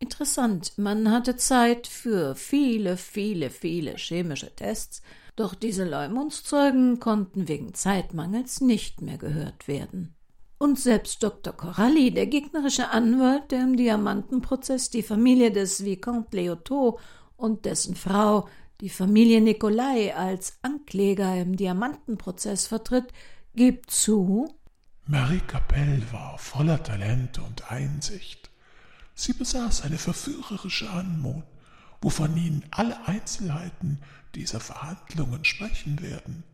Speaker 1: Interessant, man hatte Zeit für viele, viele, viele chemische Tests, doch diese Leumundszeugen konnten wegen Zeitmangels nicht mehr gehört werden. Und selbst Dr. Coralli, der gegnerische Anwalt, der im Diamantenprozess die Familie des Vicomte Leotot und dessen Frau, die Familie Nicolai, als Ankläger im Diamantenprozess vertritt, gibt zu,
Speaker 2: Marie Capelle war voller Talent und Einsicht. Sie besaß eine verführerische Anmut, wovon Ihnen alle Einzelheiten dieser Verhandlungen sprechen werden.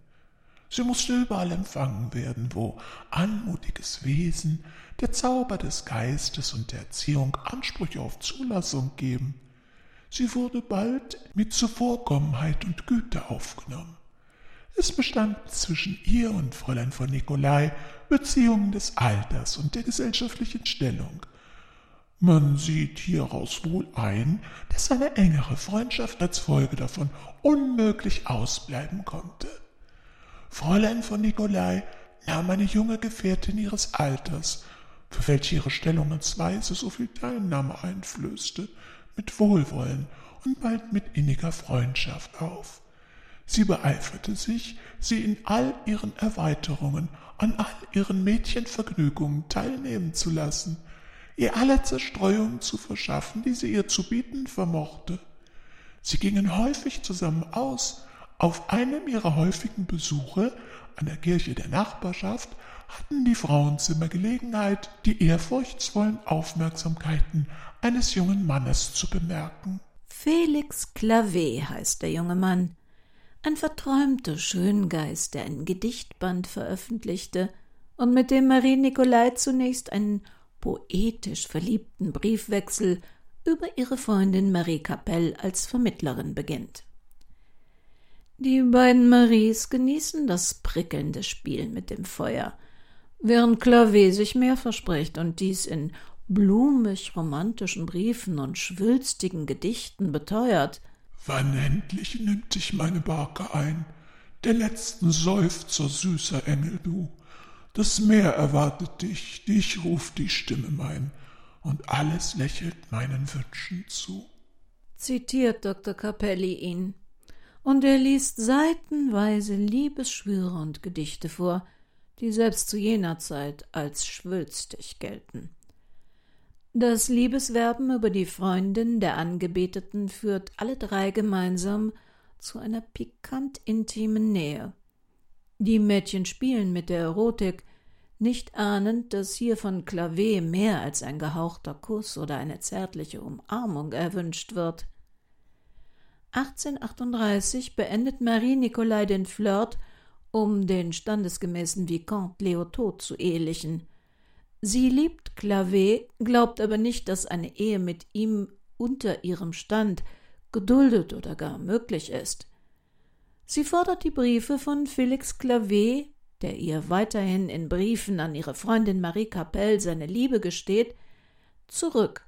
Speaker 2: Sie musste überall empfangen werden, wo anmutiges Wesen, der Zauber des Geistes und der Erziehung Ansprüche auf Zulassung geben. Sie wurde bald mit Zuvorkommenheit und Güte aufgenommen. Es bestanden zwischen ihr und Fräulein von Nikolai Beziehungen des Alters und der gesellschaftlichen Stellung. Man sieht hieraus wohl ein, dass eine engere Freundschaft als Folge davon unmöglich ausbleiben konnte. Fräulein von Nikolai nahm eine junge Gefährtin ihres Alters, für welche ihre Stellungsweise so viel Teilnahme einflößte, mit Wohlwollen und bald mit inniger Freundschaft auf. Sie beeiferte sich, sie in all ihren Erweiterungen, an all ihren Mädchenvergnügungen teilnehmen zu lassen, ihr alle Zerstreuungen zu verschaffen, die sie ihr zu bieten vermochte. Sie gingen häufig zusammen aus, auf einem ihrer häufigen Besuche an der Kirche der Nachbarschaft hatten die Frauenzimmer Gelegenheit, die ehrfurchtsvollen Aufmerksamkeiten eines jungen Mannes zu bemerken.
Speaker 1: Felix Clavé heißt der junge Mann, ein verträumter Schöngeist, der ein Gedichtband veröffentlichte und mit dem Marie Nicolai zunächst einen poetisch verliebten Briefwechsel über ihre Freundin Marie Capelle als Vermittlerin beginnt. Die beiden Maries genießen das prickelnde Spiel mit dem Feuer, während Clavé sich mehr verspricht und dies in blumig romantischen Briefen und schwülstigen Gedichten beteuert.
Speaker 2: Wann endlich nimmt dich meine Barke ein, der letzten Seufzer, süßer Engel du. Das Meer erwartet dich, dich ruft die Stimme mein, und alles lächelt meinen Wünschen zu.
Speaker 1: Zitiert Dr. Capelli ihn und er liest seitenweise Liebesschwüre und Gedichte vor, die selbst zu jener Zeit als schwülstig gelten. Das Liebeswerben über die Freundin der Angebeteten führt alle drei gemeinsam zu einer pikant intimen Nähe. Die Mädchen spielen mit der Erotik, nicht ahnend, dass hier von Clavé mehr als ein gehauchter Kuss oder eine zärtliche Umarmung erwünscht wird. 1838 beendet Marie Nicolai den Flirt, um den standesgemäßen Vicomte Leotot zu ehelichen. Sie liebt Clavé, glaubt aber nicht, dass eine Ehe mit ihm unter ihrem Stand geduldet oder gar möglich ist. Sie fordert die Briefe von Felix Clavé, der ihr weiterhin in Briefen an ihre Freundin Marie Capelle seine Liebe gesteht, zurück,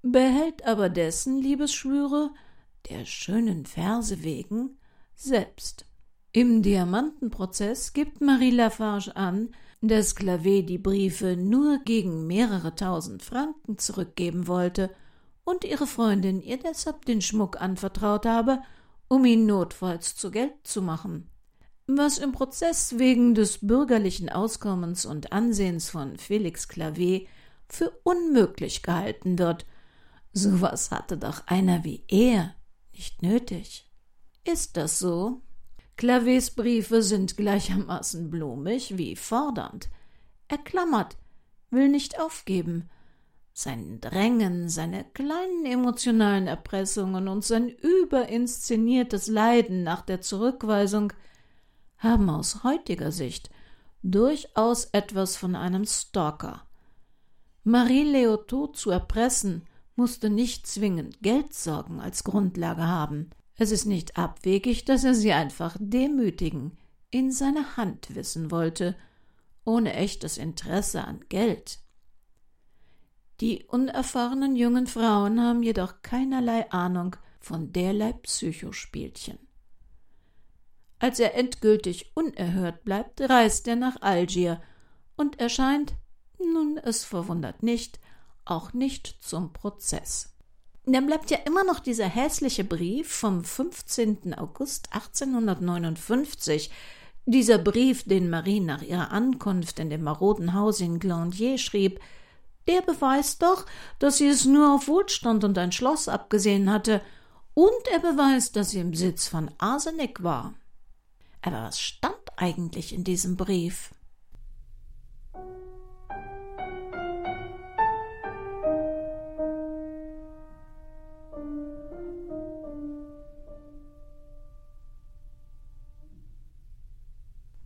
Speaker 1: behält aber dessen Liebesschwüre der schönen Verse wegen selbst. Im Diamantenprozess gibt Marie Lafarge an, dass Clavé die Briefe nur gegen mehrere tausend Franken zurückgeben wollte und ihre Freundin ihr deshalb den Schmuck anvertraut habe, um ihn notfalls zu Geld zu machen. Was im Prozess wegen des bürgerlichen Auskommens und Ansehens von Felix Clavé für unmöglich gehalten wird. Sowas hatte doch einer wie er nicht nötig. Ist das so? Clavés Briefe sind gleichermaßen blumig wie fordernd. Er klammert, will nicht aufgeben. Sein Drängen, seine kleinen emotionalen Erpressungen und sein überinszeniertes Leiden nach der Zurückweisung haben aus heutiger Sicht durchaus etwas von einem Stalker. Marie Leotot zu erpressen, musste nicht zwingend Geldsorgen als Grundlage haben. Es ist nicht abwegig, dass er sie einfach demütigen, in seine Hand wissen wollte, ohne echtes Interesse an Geld. Die unerfahrenen jungen Frauen haben jedoch keinerlei Ahnung
Speaker 4: von derlei Psychospielchen. Als er endgültig unerhört bleibt, reist er nach Algier und erscheint, nun es verwundert nicht, auch nicht zum Prozess. Dann bleibt ja immer noch dieser hässliche Brief vom 15. August 1859, dieser Brief, den Marie nach ihrer Ankunft in dem maroden Haus in Glandier schrieb, der beweist doch, dass sie es nur auf Wohlstand und ein Schloss abgesehen hatte, und er beweist, dass sie im Besitz von Arsenik war. Aber was stand eigentlich in diesem Brief?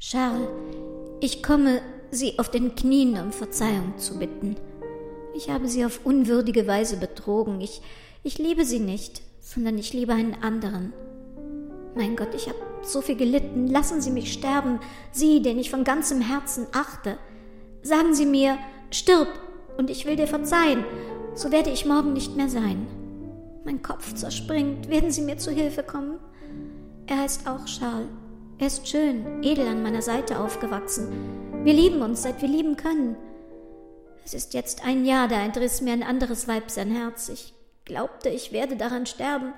Speaker 1: Charles, ich komme, Sie auf den Knien um Verzeihung zu bitten. Ich habe Sie auf unwürdige Weise betrogen. Ich, ich liebe Sie nicht, sondern ich liebe einen anderen. Mein Gott, ich habe so viel gelitten. Lassen Sie mich sterben, Sie, den ich von ganzem Herzen achte. Sagen Sie mir, stirb, und ich will dir verzeihen, so werde ich morgen nicht mehr sein. Mein Kopf zerspringt. Werden Sie mir zu Hilfe kommen? Er heißt auch Charles. Er ist schön, edel an meiner Seite aufgewachsen. Wir lieben uns, seit wir lieben können. Es ist jetzt ein Jahr, da entriss mir ein anderes Weib sein Herz. Ich glaubte, ich werde daran sterben.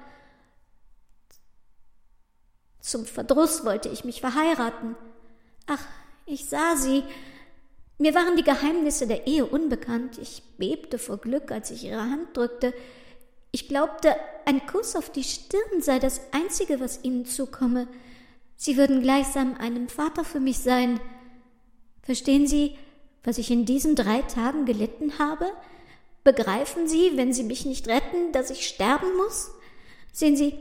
Speaker 1: Zum Verdruss wollte ich mich verheiraten. Ach, ich sah sie. Mir waren die Geheimnisse der Ehe unbekannt. Ich bebte vor Glück, als ich ihre Hand drückte. Ich glaubte, ein Kuss auf die Stirn sei das Einzige, was ihnen zukomme. Sie würden gleichsam einem Vater für mich sein. Verstehen Sie, was ich in diesen drei Tagen gelitten habe? Begreifen Sie, wenn Sie mich nicht retten, dass ich sterben muss? Sehen Sie,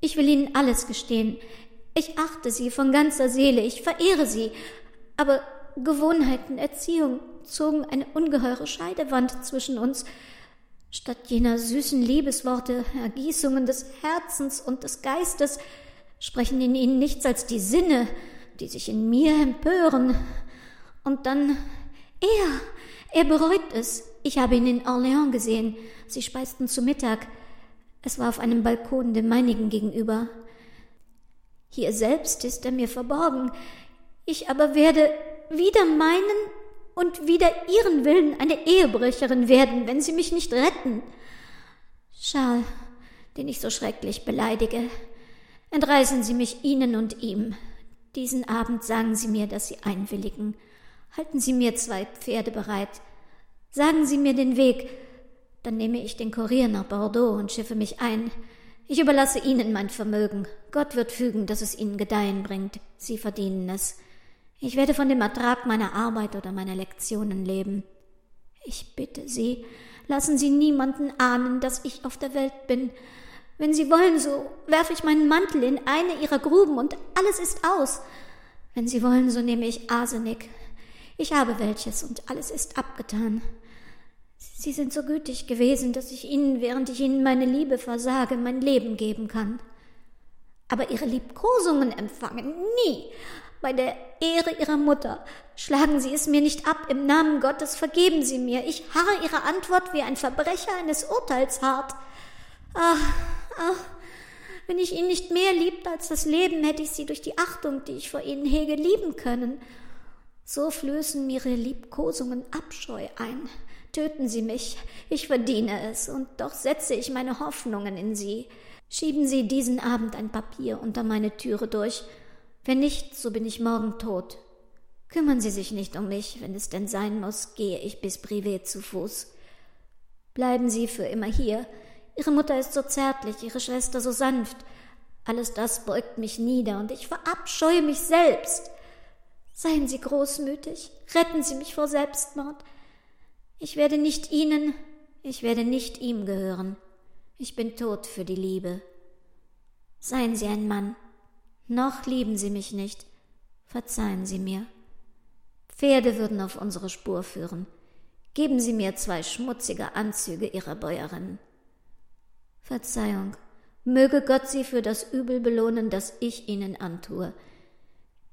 Speaker 1: ich will Ihnen alles gestehen. Ich achte Sie von ganzer Seele, ich verehre Sie, aber Gewohnheiten, Erziehung zogen eine ungeheure Scheidewand zwischen uns. Statt jener süßen Liebesworte, Ergießungen des Herzens und des Geistes, sprechen in ihnen nichts als die Sinne, die sich in mir empören. Und dann er, er bereut es. Ich habe ihn in Orléans gesehen. Sie speisten zu Mittag. Es war auf einem Balkon dem meinigen gegenüber. Hier selbst ist er mir verborgen. Ich aber werde wieder meinen und wieder ihren Willen eine Ehebrecherin werden, wenn sie mich nicht retten. Charles, den ich so schrecklich beleidige, Entreißen Sie mich ihnen und ihm. Diesen Abend sagen Sie mir, dass Sie einwilligen. Halten Sie mir zwei Pferde bereit. Sagen Sie mir den Weg. Dann nehme ich den Kurier nach Bordeaux und schiffe mich ein. Ich überlasse Ihnen mein Vermögen. Gott wird fügen, dass es Ihnen Gedeihen bringt. Sie verdienen es. Ich werde von dem Ertrag meiner Arbeit oder meiner Lektionen leben. Ich bitte Sie, lassen Sie niemanden ahnen, dass ich auf der Welt bin. Wenn Sie wollen, so werfe ich meinen Mantel in eine Ihrer Gruben und alles ist aus. Wenn Sie wollen, so nehme ich Arsenik. Ich habe welches und alles ist abgetan. Sie sind so gütig gewesen, dass ich Ihnen, während ich Ihnen meine Liebe versage, mein Leben geben kann. Aber Ihre Liebkosungen empfangen nie. Bei der Ehre Ihrer Mutter schlagen Sie es mir nicht ab. Im Namen Gottes vergeben Sie mir. Ich harre Ihre Antwort wie ein Verbrecher eines Urteils hart. Ach, ach, wenn ich ihn nicht mehr liebte als das Leben, hätte ich sie durch die Achtung, die ich vor ihnen hege, lieben können. So flößen mir ihre Liebkosungen Abscheu ein. Töten Sie mich, ich verdiene es, und doch setze ich meine Hoffnungen in Sie. Schieben Sie diesen Abend ein Papier unter meine Türe durch. Wenn nicht, so bin ich morgen tot. Kümmern Sie sich nicht um mich, wenn es denn sein muss, gehe ich bis Privé zu Fuß. Bleiben Sie für immer hier, Ihre Mutter ist so zärtlich, ihre Schwester so sanft. Alles das beugt mich nieder und ich verabscheue mich selbst. Seien Sie großmütig, retten Sie mich vor Selbstmord. Ich werde nicht Ihnen, ich werde nicht ihm gehören. Ich bin tot für die Liebe. Seien Sie ein Mann. Noch lieben Sie mich nicht. Verzeihen Sie mir. Pferde würden auf unsere Spur führen. Geben Sie mir zwei schmutzige Anzüge Ihrer Bäuerin. Verzeihung, möge Gott Sie für das Übel belohnen, das ich Ihnen antue.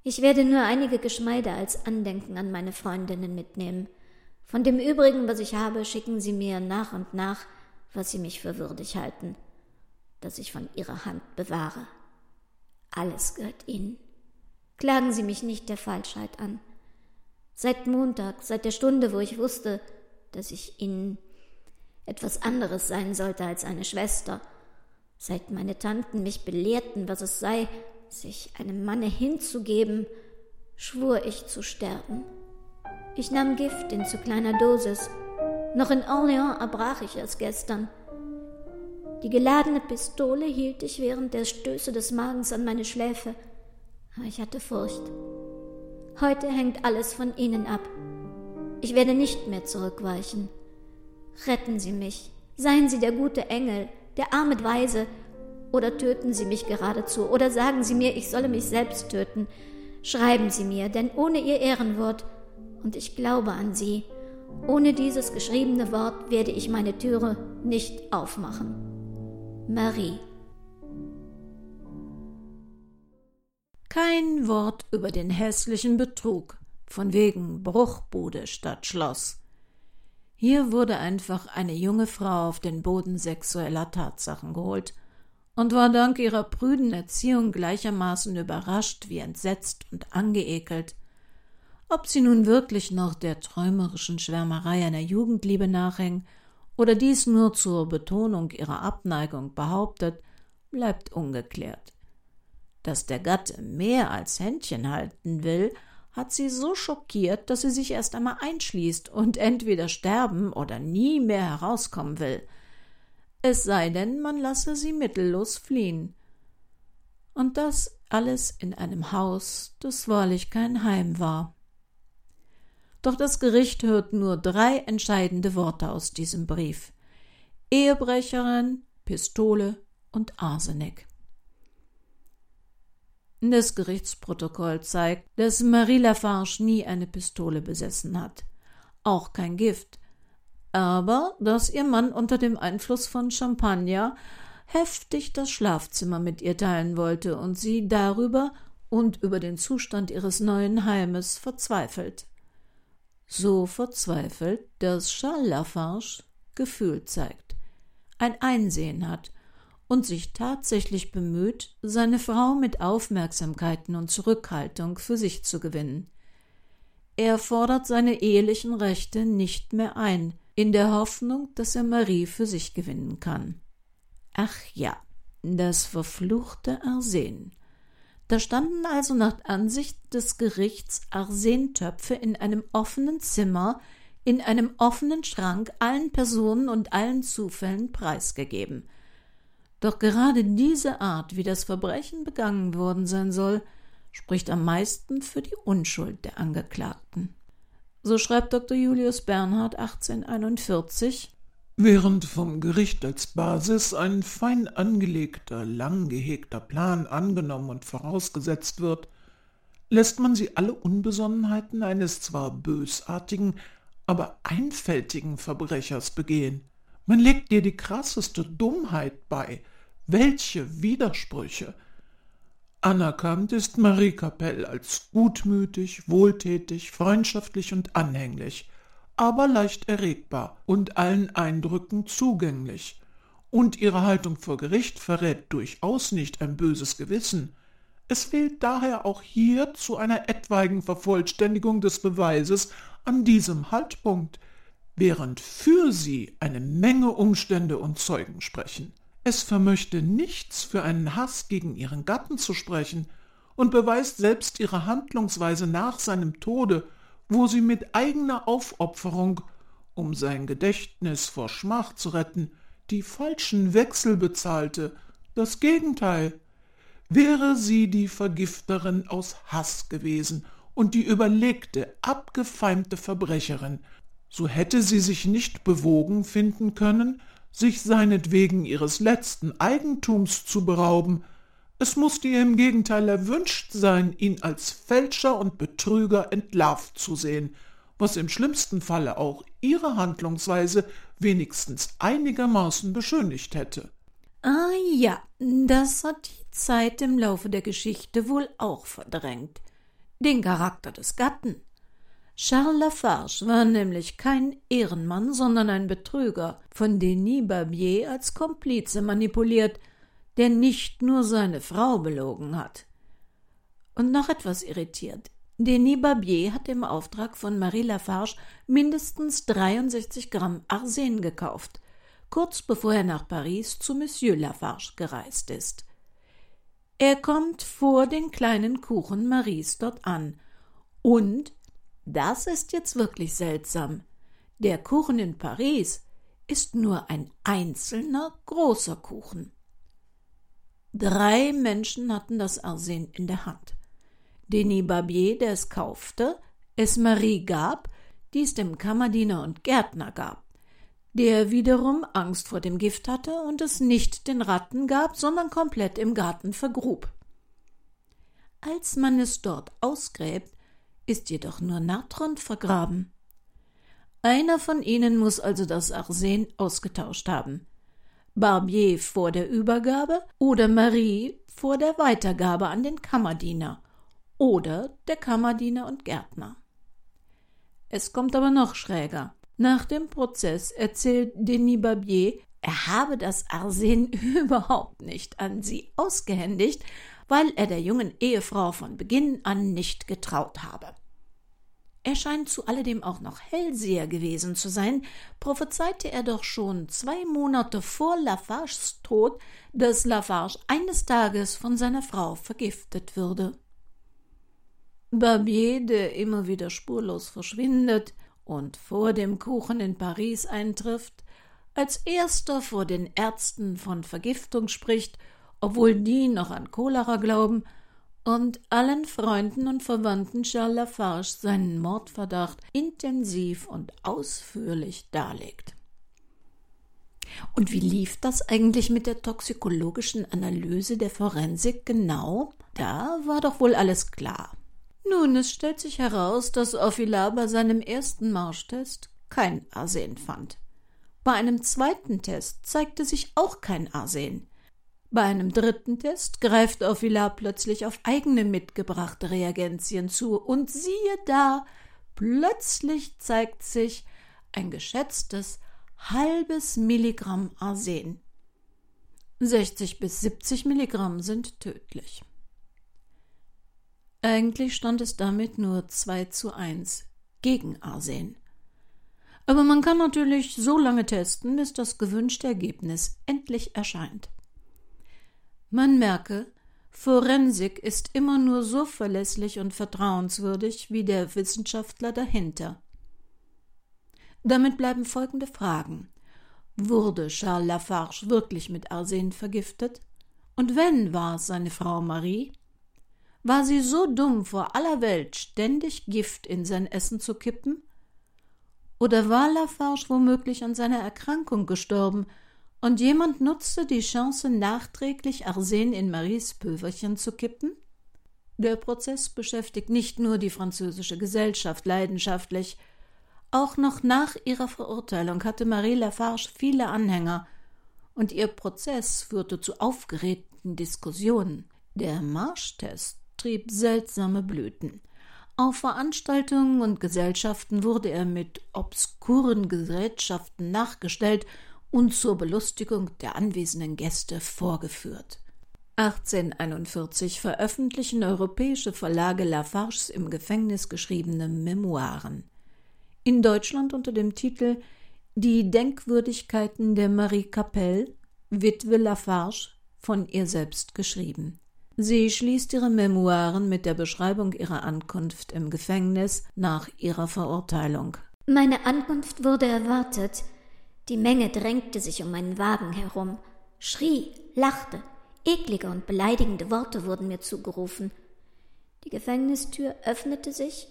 Speaker 1: Ich werde nur einige Geschmeide als Andenken an meine Freundinnen mitnehmen. Von dem übrigen, was ich habe, schicken Sie mir nach und nach, was Sie mich für würdig halten.
Speaker 5: das ich von Ihrer Hand bewahre. Alles gehört Ihnen. Klagen Sie mich nicht der Falschheit an. Seit Montag, seit der Stunde, wo ich wusste, dass ich Ihnen etwas anderes sein sollte als eine Schwester, seit meine Tanten mich belehrten, was es sei, sich einem Manne hinzugeben, schwur ich zu sterben. Ich nahm Gift in zu kleiner Dosis. Noch in Orléans erbrach ich es gestern. Die geladene Pistole hielt ich während der Stöße des Magens an meine Schläfe. Ich hatte Furcht. Heute hängt alles von Ihnen ab. Ich werde nicht mehr zurückweichen. Retten Sie mich. Seien Sie der gute Engel, der arme Weise, oder töten Sie mich geradezu, oder sagen Sie mir, ich solle mich selbst töten. Schreiben Sie mir, denn ohne Ihr Ehrenwort, und ich glaube an Sie, ohne dieses geschriebene Wort werde ich meine Türe nicht aufmachen. Marie.
Speaker 1: Kein Wort über den hässlichen Betrug, von wegen Bruchbude statt Schloss. Hier wurde einfach eine junge Frau auf den Boden sexueller Tatsachen geholt und war dank ihrer prüden Erziehung gleichermaßen überrascht wie entsetzt und angeekelt. Ob sie nun wirklich noch der träumerischen Schwärmerei einer Jugendliebe nachhing oder dies nur zur Betonung ihrer Abneigung behauptet, bleibt ungeklärt. Dass der Gatte mehr als Händchen halten will, hat sie so schockiert, dass sie sich erst einmal einschließt und entweder sterben oder nie mehr herauskommen will. Es sei denn, man lasse sie mittellos fliehen. Und das alles in einem Haus, das wahrlich kein Heim war. Doch das Gericht hört nur drei entscheidende Worte aus diesem Brief Ehebrecherin, Pistole und Arsenik. Das Gerichtsprotokoll zeigt, dass Marie Lafarge nie eine Pistole besessen hat, auch kein Gift, aber dass ihr Mann unter dem Einfluss von Champagner heftig das Schlafzimmer mit ihr teilen wollte und sie darüber und über den Zustand ihres neuen Heimes verzweifelt. So verzweifelt, dass Charles Lafarge Gefühl zeigt, ein Einsehen hat und sich tatsächlich bemüht, seine Frau mit Aufmerksamkeiten und Zurückhaltung für sich zu gewinnen. Er fordert seine ehelichen Rechte nicht mehr ein, in der Hoffnung, dass er Marie für sich gewinnen kann. Ach ja, das verfluchte Arsen. Da standen also nach Ansicht des Gerichts Arsentöpfe in einem offenen Zimmer, in einem offenen Schrank allen Personen und allen Zufällen preisgegeben. Doch gerade diese Art, wie das Verbrechen begangen worden sein soll, spricht am meisten für die Unschuld der Angeklagten. So schreibt Dr. Julius Bernhard 1841
Speaker 3: Während vom Gericht als Basis ein fein angelegter, lang gehegter Plan angenommen und vorausgesetzt wird, lässt man sie alle Unbesonnenheiten eines zwar bösartigen, aber einfältigen Verbrechers begehen. Man legt ihr die krasseste Dummheit bei. Welche Widersprüche! Anerkannt ist Marie Capelle als gutmütig, wohltätig, freundschaftlich und anhänglich aber leicht erregbar und allen Eindrücken zugänglich, und ihre Haltung vor Gericht verrät durchaus nicht ein böses Gewissen. Es fehlt daher auch hier zu einer etwaigen Vervollständigung des Beweises an diesem Haltpunkt, während für sie eine Menge Umstände und Zeugen sprechen. Es vermöchte nichts für einen Hass gegen ihren Gatten zu sprechen und beweist selbst ihre Handlungsweise nach seinem Tode wo sie mit eigener Aufopferung, um sein Gedächtnis vor Schmach zu retten, die falschen Wechsel bezahlte, das Gegenteil. Wäre sie die Vergifterin aus Haß gewesen und die überlegte, abgefeimte Verbrecherin, so hätte sie sich nicht bewogen finden können, sich seinetwegen ihres letzten Eigentums zu berauben, es musste ihr im Gegenteil erwünscht sein, ihn als Fälscher und Betrüger entlarvt zu sehen, was im schlimmsten Falle auch ihre Handlungsweise wenigstens einigermaßen beschönigt hätte.
Speaker 1: Ah ja, das hat die Zeit im Laufe der Geschichte wohl auch verdrängt. Den Charakter des Gatten. Charles Lafarge war nämlich kein Ehrenmann, sondern ein Betrüger, von Denis Barbier als Komplize manipuliert, der nicht nur seine Frau belogen hat. Und noch etwas irritiert. Denis Barbier hat im Auftrag von Marie Lafarge mindestens 63 Gramm Arsen gekauft, kurz bevor er nach Paris zu Monsieur Lafarge gereist ist. Er kommt vor den kleinen Kuchen Maries dort an. Und, das ist jetzt wirklich seltsam, der Kuchen in Paris ist nur ein einzelner großer Kuchen. Drei Menschen hatten das Arsen in der Hand. Denis Barbier, der es kaufte, es Marie gab, die es dem Kammerdiener und Gärtner gab, der wiederum Angst vor dem Gift hatte und es nicht den Ratten gab, sondern komplett im Garten vergrub. Als man es dort ausgräbt, ist jedoch nur Natron vergraben. Einer von ihnen muss also das Arsen ausgetauscht haben. Barbier vor der Übergabe oder Marie vor der Weitergabe an den Kammerdiener oder der Kammerdiener und Gärtner. Es kommt aber noch schräger. Nach dem Prozess erzählt Denis Barbier, er habe das Arsen überhaupt nicht an sie ausgehändigt, weil er der jungen Ehefrau von Beginn an nicht getraut habe. Er scheint zu alledem auch noch Hellseher gewesen zu sein, prophezeite er doch schon zwei Monate vor Lafarges Tod, dass Lafarge eines Tages von seiner Frau vergiftet würde. Barbier, der immer wieder spurlos verschwindet und vor dem Kuchen in Paris eintrifft, als erster vor den Ärzten von Vergiftung spricht, obwohl die noch an Cholera glauben, und allen Freunden und Verwandten Charles Lafarge seinen Mordverdacht intensiv und ausführlich darlegt. Und wie lief das eigentlich mit der toxikologischen Analyse der Forensik genau? Da war doch wohl alles klar. Nun, es stellt sich heraus, dass Orfila bei seinem ersten Marschtest kein Arsen fand. Bei einem zweiten Test zeigte sich auch kein Arsen. Bei einem dritten Test greift Orfila plötzlich auf eigene mitgebrachte Reagenzien zu und siehe da, plötzlich zeigt sich ein geschätztes halbes Milligramm Arsen. 60 bis 70 Milligramm sind tödlich. Eigentlich stand es damit nur 2 zu 1 gegen Arsen. Aber man kann natürlich so lange testen, bis das gewünschte Ergebnis endlich erscheint. Man merke, Forensik ist immer nur so verlässlich und vertrauenswürdig wie der Wissenschaftler dahinter. Damit bleiben folgende Fragen. Wurde Charles Lafarge wirklich mit Arsen vergiftet? Und wenn war es seine Frau Marie? War sie so dumm, vor aller Welt ständig Gift in sein Essen zu kippen? Oder war Lafarge womöglich an seiner Erkrankung gestorben und jemand nutzte die Chance, nachträglich Arsen in Maries Pülverchen zu kippen? Der Prozess beschäftigt nicht nur die französische Gesellschaft leidenschaftlich, auch noch nach ihrer Verurteilung hatte Marie Lafarge viele Anhänger, und ihr Prozess führte zu aufgeregten Diskussionen. Der Marschtest trieb seltsame Blüten. Auf Veranstaltungen und Gesellschaften wurde er mit obskuren Gerätschaften nachgestellt und zur Belustigung der anwesenden Gäste vorgeführt. 1841 veröffentlichen europäische Verlage Lafarges im Gefängnis geschriebene Memoiren. In Deutschland unter dem Titel Die Denkwürdigkeiten der Marie Capelle, Witwe Lafarge, von ihr selbst geschrieben. Sie schließt ihre Memoiren mit der Beschreibung ihrer Ankunft im Gefängnis nach ihrer Verurteilung.
Speaker 5: Meine Ankunft wurde erwartet. Die Menge drängte sich um meinen Wagen herum, schrie, lachte, eklige und beleidigende Worte wurden mir zugerufen. Die Gefängnistür öffnete sich.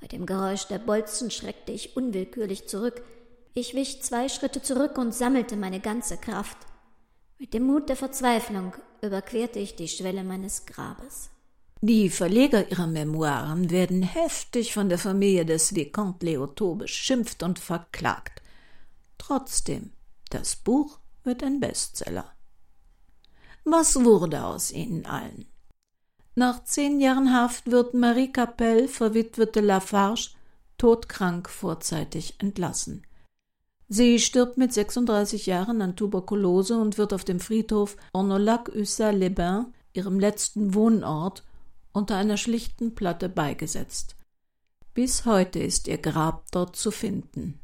Speaker 5: Bei dem Geräusch der Bolzen schreckte ich unwillkürlich zurück. Ich wich zwei Schritte zurück und sammelte meine ganze Kraft. Mit dem Mut der Verzweiflung überquerte ich die Schwelle meines Grabes.
Speaker 1: Die Verleger ihrer Memoiren werden heftig von der Familie des Vicomte Leotot beschimpft und verklagt. Trotzdem, das Buch wird ein Bestseller. Was wurde aus ihnen allen? Nach zehn Jahren Haft wird Marie Capelle, verwitwete Lafarge, todkrank vorzeitig entlassen. Sie stirbt mit 36 Jahren an Tuberkulose und wird auf dem Friedhof Ornolac-Ussat-les-Bains, ihrem letzten Wohnort, unter einer schlichten Platte beigesetzt. Bis heute ist ihr Grab dort zu finden.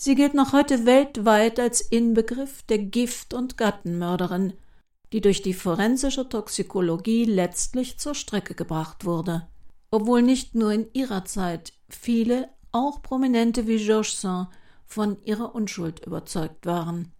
Speaker 1: Sie gilt noch heute weltweit als Inbegriff der Gift- und Gattenmörderin, die durch die forensische Toxikologie letztlich zur Strecke gebracht wurde. Obwohl nicht nur in ihrer Zeit viele, auch Prominente wie Georges Saint, von ihrer Unschuld überzeugt waren.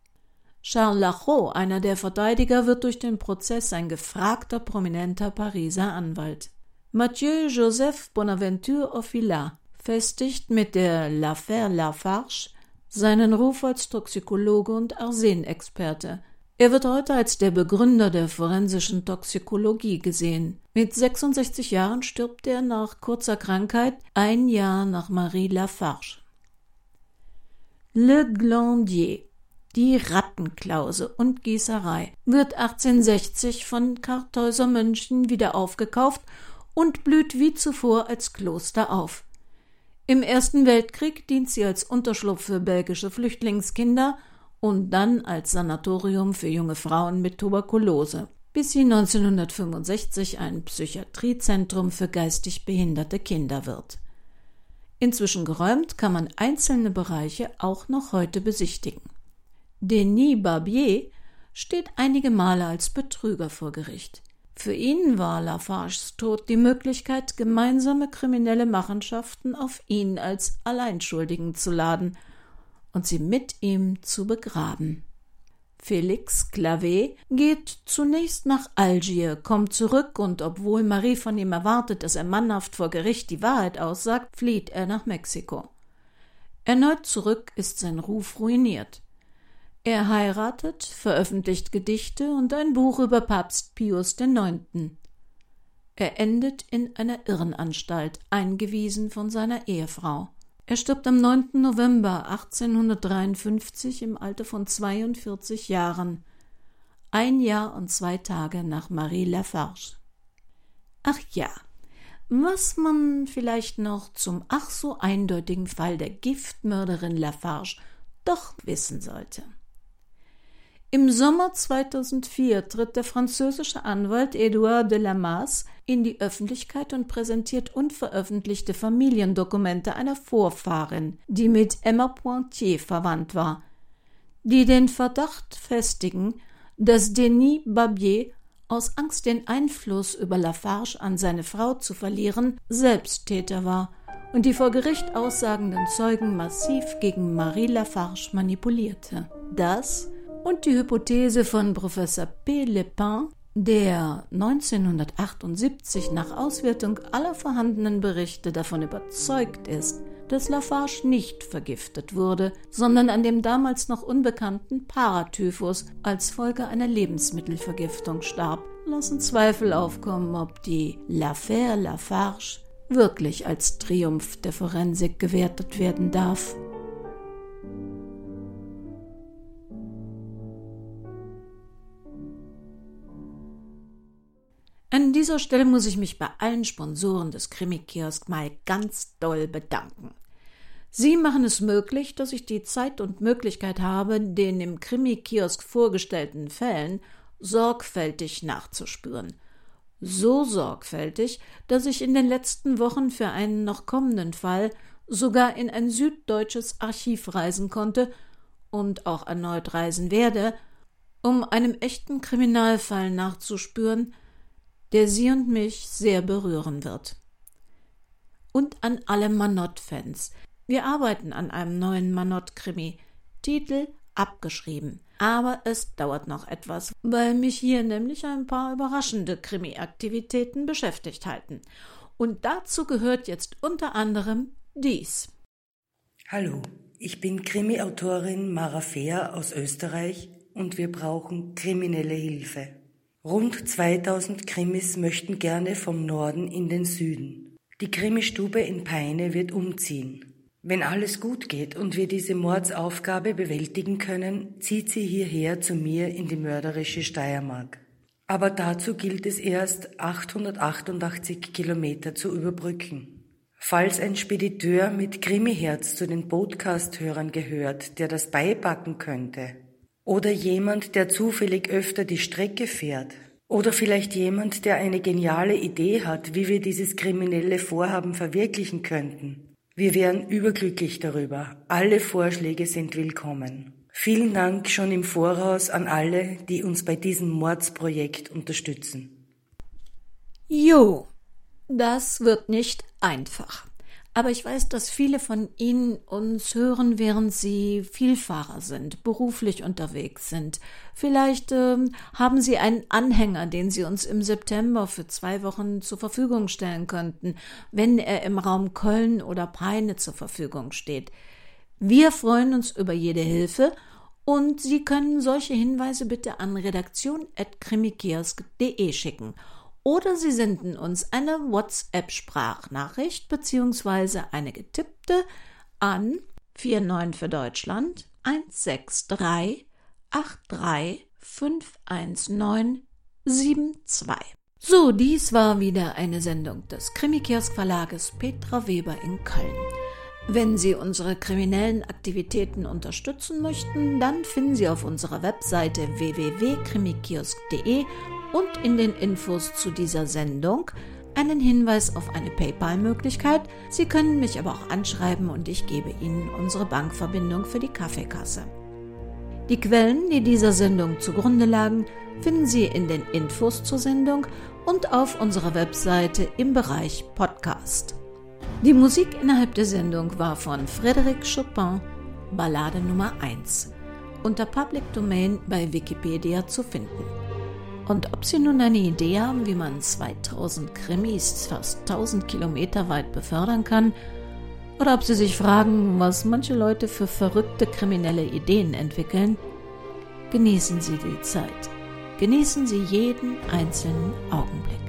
Speaker 1: Charles Lachot, einer der Verteidiger, wird durch den Prozess ein gefragter prominenter Pariser Anwalt. Mathieu Joseph Bonaventure Offilat festigt mit der L'Affaire Lafarge seinen Ruf als Toxikologe und Arsenexperte. Er wird heute als der Begründer der forensischen Toxikologie gesehen. Mit 66 Jahren stirbt er nach kurzer Krankheit ein Jahr nach Marie Lafarge. Le Glandier die Rattenklause und Gießerei wird 1860 von Kartäuser Mönchen wieder aufgekauft und blüht wie zuvor als Kloster auf. Im Ersten Weltkrieg dient sie als Unterschlupf für belgische Flüchtlingskinder und dann als Sanatorium für junge Frauen mit Tuberkulose, bis sie 1965 ein Psychiatriezentrum für geistig behinderte Kinder wird. Inzwischen geräumt kann man einzelne Bereiche auch noch heute besichtigen. Denis Barbier steht einige Male als Betrüger vor Gericht. Für ihn war Lafarges Tod die Möglichkeit, gemeinsame kriminelle Machenschaften auf ihn als Alleinschuldigen zu laden und sie mit ihm zu begraben. Felix Clavet geht zunächst nach Algier, kommt zurück und obwohl Marie von ihm erwartet, dass er mannhaft vor Gericht die Wahrheit aussagt, flieht er nach Mexiko. Erneut zurück ist sein Ruf ruiniert. Er heiratet, veröffentlicht Gedichte und ein Buch über Papst Pius IX. Er endet in einer Irrenanstalt, eingewiesen von seiner Ehefrau. Er stirbt am 9. November 1853 im Alter von 42 Jahren, ein Jahr und zwei Tage nach Marie Lafarge. Ach ja, was man vielleicht noch zum ach so eindeutigen Fall der Giftmörderin Lafarge doch wissen sollte. Im Sommer 2004 tritt der französische Anwalt Edouard de Lamasse in die Öffentlichkeit und präsentiert unveröffentlichte Familiendokumente einer Vorfahrin, die mit Emma Pointier verwandt war, die den Verdacht festigen, dass Denis Barbier aus Angst, den Einfluss über Lafarge an seine Frau zu verlieren, selbst Täter war und die vor Gericht aussagenden Zeugen massiv gegen Marie Lafarge manipulierte. Das und die Hypothese von Professor P. Lepin, der 1978 nach Auswertung aller vorhandenen Berichte davon überzeugt ist, dass Lafarge nicht vergiftet wurde, sondern an dem damals noch unbekannten Paratyphus als Folge einer Lebensmittelvergiftung starb, lassen Zweifel aufkommen, ob die L'Affaire Lafarge wirklich als Triumph der Forensik gewertet werden darf. An dieser Stelle muss ich mich bei allen Sponsoren des Krimi-Kiosk mal ganz doll bedanken. Sie machen es möglich, dass ich die Zeit und Möglichkeit habe, den im Krimi-Kiosk vorgestellten Fällen sorgfältig nachzuspüren. So sorgfältig, dass ich in den letzten Wochen für einen noch kommenden Fall sogar in ein süddeutsches Archiv reisen konnte und auch erneut reisen werde, um einem echten Kriminalfall nachzuspüren, der Sie und mich sehr berühren wird. Und an alle Manott-Fans. Wir arbeiten an einem neuen Manott-Krimi. Titel abgeschrieben. Aber es dauert noch etwas, weil mich hier nämlich ein paar überraschende Krimi-Aktivitäten beschäftigt halten. Und dazu gehört jetzt unter anderem dies.
Speaker 6: Hallo, ich bin Krimi-Autorin Mara Fehr aus Österreich und wir brauchen kriminelle Hilfe. Rund 2000 Krimis möchten gerne vom Norden in den Süden. Die Krimistube in Peine wird umziehen. Wenn alles gut geht und wir diese Mordsaufgabe bewältigen können, zieht sie hierher zu mir in die mörderische Steiermark. Aber dazu gilt es erst 888 Kilometer zu überbrücken. Falls ein Spediteur mit Krimiherz zu den Podcast-Hörern gehört, der das beipacken könnte, oder jemand, der zufällig öfter die Strecke fährt, oder vielleicht jemand, der eine geniale Idee hat, wie wir dieses kriminelle Vorhaben verwirklichen könnten. Wir wären überglücklich darüber. Alle Vorschläge sind willkommen. Vielen Dank schon im Voraus an alle, die uns bei diesem Mordsprojekt unterstützen.
Speaker 1: Jo, das wird nicht einfach. Aber ich weiß, dass viele von Ihnen uns hören, während Sie Vielfahrer sind, beruflich unterwegs sind. Vielleicht ähm, haben Sie einen Anhänger, den Sie uns im September für zwei Wochen zur Verfügung stellen könnten, wenn er im Raum Köln oder Peine zur Verfügung steht. Wir freuen uns über jede Hilfe und Sie können solche Hinweise bitte an redaktion.krimikiosk.de schicken. Oder Sie senden uns eine WhatsApp-Sprachnachricht bzw. eine getippte an 49 für Deutschland 163 83 519 72. So, dies war wieder eine Sendung des Krimikiosk Verlages Petra Weber in Köln. Wenn Sie unsere kriminellen Aktivitäten unterstützen möchten, dann finden Sie auf unserer Webseite www.krimikiosk.de und in den Infos zu dieser Sendung einen Hinweis auf eine PayPal-Möglichkeit. Sie können mich aber auch anschreiben und ich gebe Ihnen unsere Bankverbindung für die Kaffeekasse. Die Quellen, die dieser Sendung zugrunde lagen, finden Sie in den Infos zur Sendung und auf unserer Webseite im Bereich Podcast. Die Musik innerhalb der Sendung war von Frédéric Chopin, Ballade Nummer 1, unter Public Domain bei Wikipedia zu finden. Und ob Sie nun eine Idee haben, wie man 2000 Krimis fast 1000 Kilometer weit befördern kann, oder ob Sie sich fragen, was manche Leute für verrückte kriminelle Ideen entwickeln, genießen Sie die Zeit. Genießen Sie jeden einzelnen Augenblick.